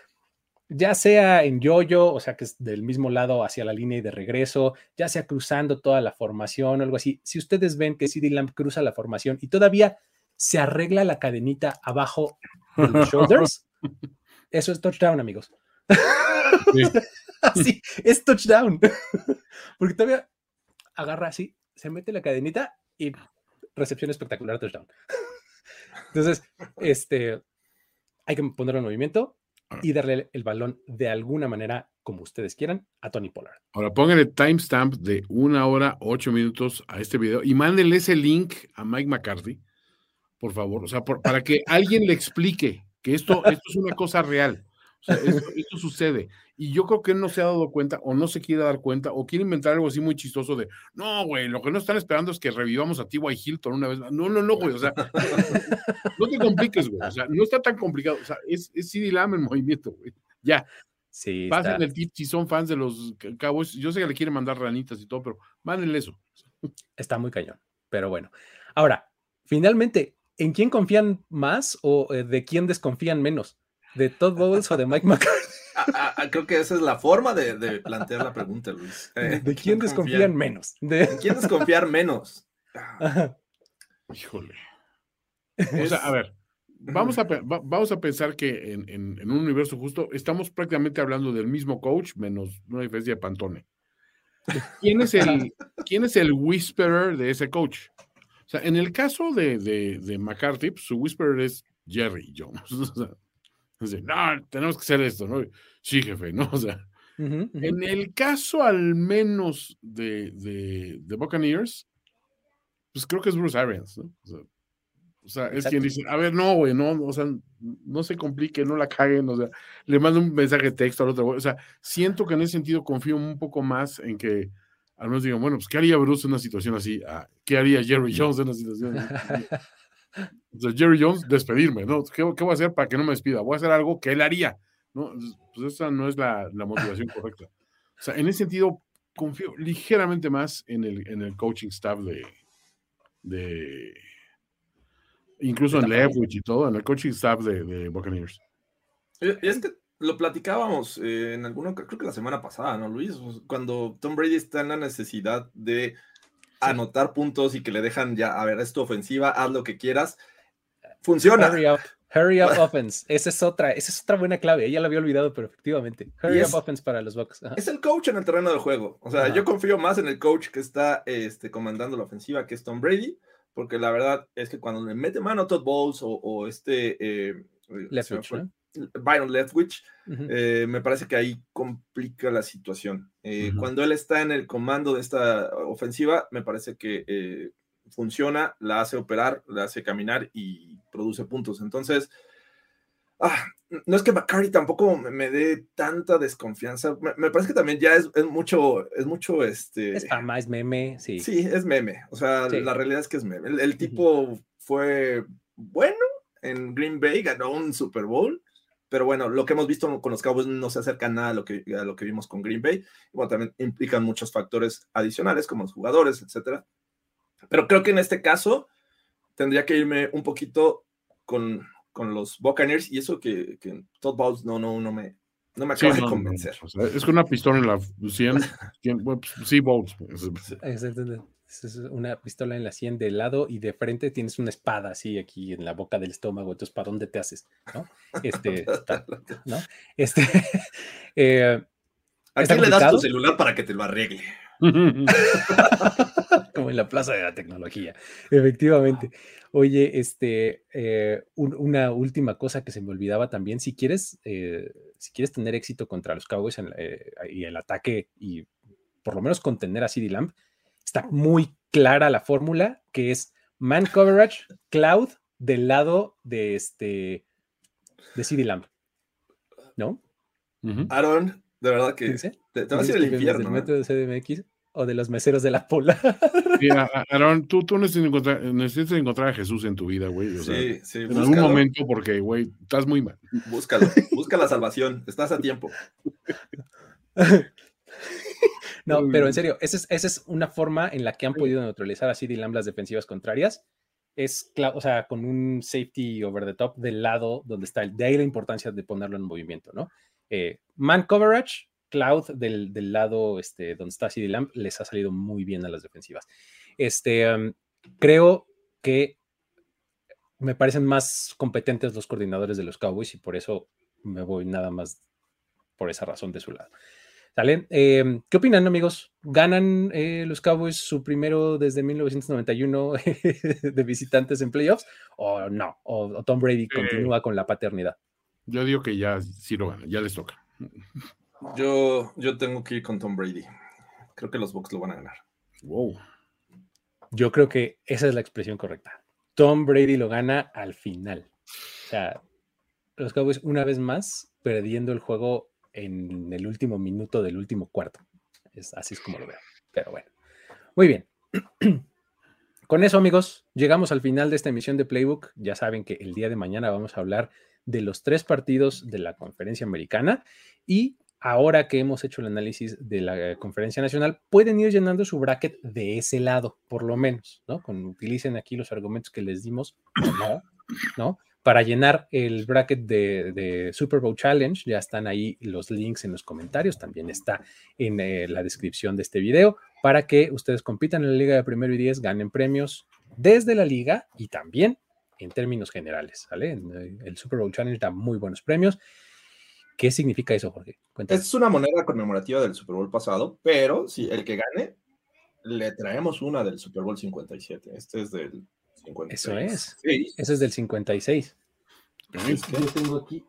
Ya sea en yo-yo, o sea que es del mismo lado hacia la línea y de regreso, ya sea cruzando toda la formación o algo así. Si ustedes ven que CD Lamp cruza la formación y todavía se arregla la cadenita abajo de los shoulders, eso es touchdown, amigos. Sí. es touchdown. Porque todavía agarra así, se mete la cadenita y recepción espectacular, touchdown. Entonces, este, hay que ponerlo en movimiento y darle el balón de alguna manera, como ustedes quieran, a Tony Pollard. Ahora pónganle timestamp de una hora, ocho minutos a este video y mándenle ese link a Mike McCarthy, por favor. O sea, para que alguien le explique que esto, esto es una cosa real. O sea, esto, sucede. Y yo creo que él no se ha dado cuenta o no se quiere dar cuenta o quiere inventar algo así muy chistoso de, no, güey, lo que no están esperando es que revivamos a T.Y. Hilton una vez. No, no, no, güey, o sea, no te compliques, güey. O sea, no está tan complicado. O sea, es, es CD Lamb en movimiento, güey. Ya. Sí. Pasen el tip si son fans de los Cowboys. Yo sé que le quieren mandar ranitas y todo, pero mándenle eso. Está muy cañón. Pero bueno, Ahora, finalmente, ¿en quién confían más o eh, de quién desconfían menos? ¿De Todd Bowles o de Mike McCarthy? Ah, ah, creo que esa es la forma de, plantear la pregunta, Luis. ¿De eh, quién desconfían menos? ¿De quién desconfiar menos? Híjole. O sea, a ver, vamos a, vamos a pensar que en, un universo justo estamos prácticamente hablando del mismo coach, menos una diferencia de Pantone. ¿Quién es el, quién es el whisperer de ese coach? O sea, en el caso de, de, McCarthy, pues, su whisperer es Jerry Jones. O sea, no, tenemos que hacer esto, ¿no? Sí, jefe, ¿no? O sea, en el caso al menos de, de, de, Buccaneers, pues creo que es Bruce Arians, ¿no? O sea, es quien dice, a ver, no, güey, no, o sea, no se complique, no la caguen, o sea, le mando un mensaje de texto al otro, o sea, siento que en ese sentido confío un poco más en que al menos digan, bueno, pues, ¿qué haría Bruce en una situación así? Ah, ¿Qué haría Jerry Jones en una situación así? O sea, Jerry Jones, despedirme, ¿no? ¿Qué, ¿Qué, voy a hacer para que no me despida? Voy a hacer algo que él haría, ¿no? Pues esa no es la, la motivación correcta. O sea, en ese sentido, confío ligeramente más en el, en el coaching staff de, de incluso en Leftwich y todo, en el coaching staff de, de Buccaneers. Es que lo platicábamos eh, en alguno, creo que la semana pasada, ¿no, Luis? Cuando Tom Brady está en la necesidad de anotar puntos y que le dejan ya, a ver, es tu ofensiva, haz lo que quieras. Funciona. Hurry up, hurry up offense. Esa es otra, esa es otra buena clave. Ella la había olvidado, pero efectivamente. Hurry up offense para los Bucks. Es el coach en el terreno de juego. O sea, yo confío más en el coach que está este, comandando la ofensiva, que es Tom Brady, porque la verdad es que cuando le mete mano a Todd Bowles o, este eh, Byron Leftwich, eh, me parece que ahí complica la situación. Eh, cuando él está en el comando de esta ofensiva, me parece que eh, funciona, la hace operar, la hace caminar y produce puntos. Entonces, ah, no es que McCarthy tampoco me, dé tanta desconfianza. Me, parece que también ya es, mucho, es mucho este. Es fama, es meme, sí. Sí, es meme. O sea, la realidad es que es meme. El, tipo fue bueno en Green Bay, ganó un Super Bowl pero bueno, lo que hemos visto con los Cowboys no se acerca nada a lo que, a lo que vimos con Green Bay. Bueno, también implican muchos factores adicionales, como los jugadores, etcétera. Pero creo que en este caso tendría que irme un poquito con, con los Buccaneers y eso que, que Todd Bowles no, no, no me, no me acaba de convencer. es que una pistola en la 100, pues, sí, Bowles. Pues, Exactamente es una pistola en la sien de lado y de frente tienes una espada así aquí en la boca del estómago. Entonces, ¿para dónde te haces? ¿No? Este, ¿no? Este, eh, ¿A le das tu celular para que te lo arregle? Como en la plaza de la tecnología, efectivamente. Oye, este, eh, una última cosa que se me olvidaba también, si quieres, eh, si quieres tener éxito contra los Cowboys y el ataque y por lo menos contener a CD Lamb, está muy clara la fórmula, que es man coverage, cloud del lado de este de CD Lamp. ¿No? Aaron, de verdad que te, vas a ir al infierno. ¿Del metro de CDMX o de los meseros de la pola? Mira, Aaron, tú, tú necesitas, encontrar, necesitas, encontrar, a Jesús en tu vida, güey. sí, sí. En algún momento, porque, güey, estás muy mal. Búscalo, busca la salvación, estás a tiempo. No, pero en serio, esa es, una forma en la que han podido neutralizar a CD Lamb las defensivas contrarias. Es, o sea, con un safety over the top del lado donde está el, de ahí la importancia de ponerlo en movimiento, ¿no? Eh, man coverage, cloud del, lado este, donde está CD Lamb, les ha salido muy bien a las defensivas. Este, um, creo que me parecen más competentes los coordinadores de los Cowboys y por eso me voy nada más por esa razón de su lado. ¿Sale? Em, ¿Qué opinan, amigos? ¿Ganan eh, los Cowboys su primero desde 1991 de visitantes en playoffs? ¿O no? ¿O, Tom Brady continúa con la paternidad? Yo digo que ya sí lo ganan, ya les toca. Yo, yo tengo que ir con Tom Brady. Creo que los Bucks lo van a ganar. Wow. Yo creo que esa es la expresión correcta. Tom Brady lo gana al final. O sea, los Cowboys una vez más perdiendo el juego en el último minuto del último cuarto. Es, así es como lo veo. Pero bueno. Muy bien. Con eso, amigos, llegamos al final de esta emisión de Playbook. Ya saben que el día de mañana vamos a hablar de los tres partidos de la conferencia americana y ahora que hemos hecho el análisis de la conferencia nacional, pueden ir llenando su bracket de ese lado, por lo menos, ¿no? Con, utilicen aquí los argumentos que les dimos, ¿no? ¿no? Para llenar el bracket de, Super Bowl Challenge, ya están ahí los links en los comentarios, también está en eh, la descripción de este video, para que ustedes compitan en la liga de primero y diez, ganen premios desde la liga y también en términos generales, ¿vale? Eh, el Super Bowl Challenge da muy buenos premios ¿Qué significa eso, Jorge? Es una moneda conmemorativa del Super Bowl pasado, pero si el que gane, le traemos una del Super Bowl 57. Este es del 56. Eso es. Ese es del 56. Yo tengo aquí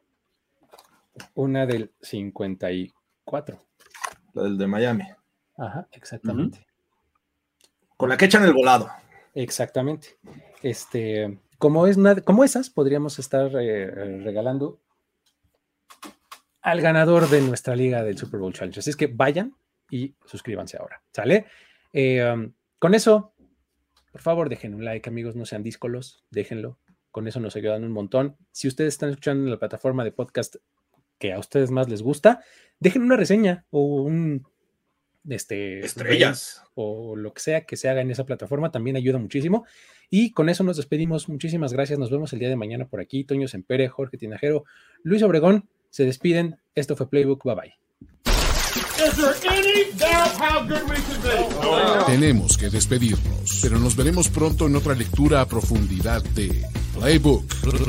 una del 54. La del de Miami. Ajá, exactamente. Con la que echan el volado. Exactamente. Este, como, es como esas, podríamos estar eh, regalando al ganador de nuestra liga del Super Bowl Challenge. Así es que vayan y suscríbanse ahora. ¿Sale? Eh, um, con eso, por favor, dejen un like, amigos, no sean díscolos, déjenlo. Con eso nos ayudan un montón. Si ustedes están escuchando en la plataforma de podcast que a ustedes más les gusta, dejen una reseña o un este estrellas o lo que sea que se haga en esa plataforma también ayuda muchísimo. Y con eso nos despedimos. Muchísimas gracias. Nos vemos el día de mañana por aquí. Toño Sempere, Jorge Tinajero, Luis Obregón se despiden. Esto fue Playbook. Bye bye. Tenemos que despedirnos, pero nos veremos pronto en otra lectura a profundidad de Playbook,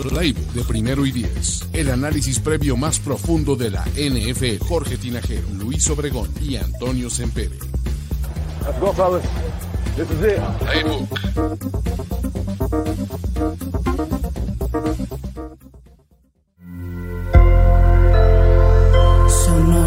Playbook de primero y diez. El análisis previo más profundo de la NFL. Jorge Tinajero, Luis Obregón y Antonio Sempere. Playbook. With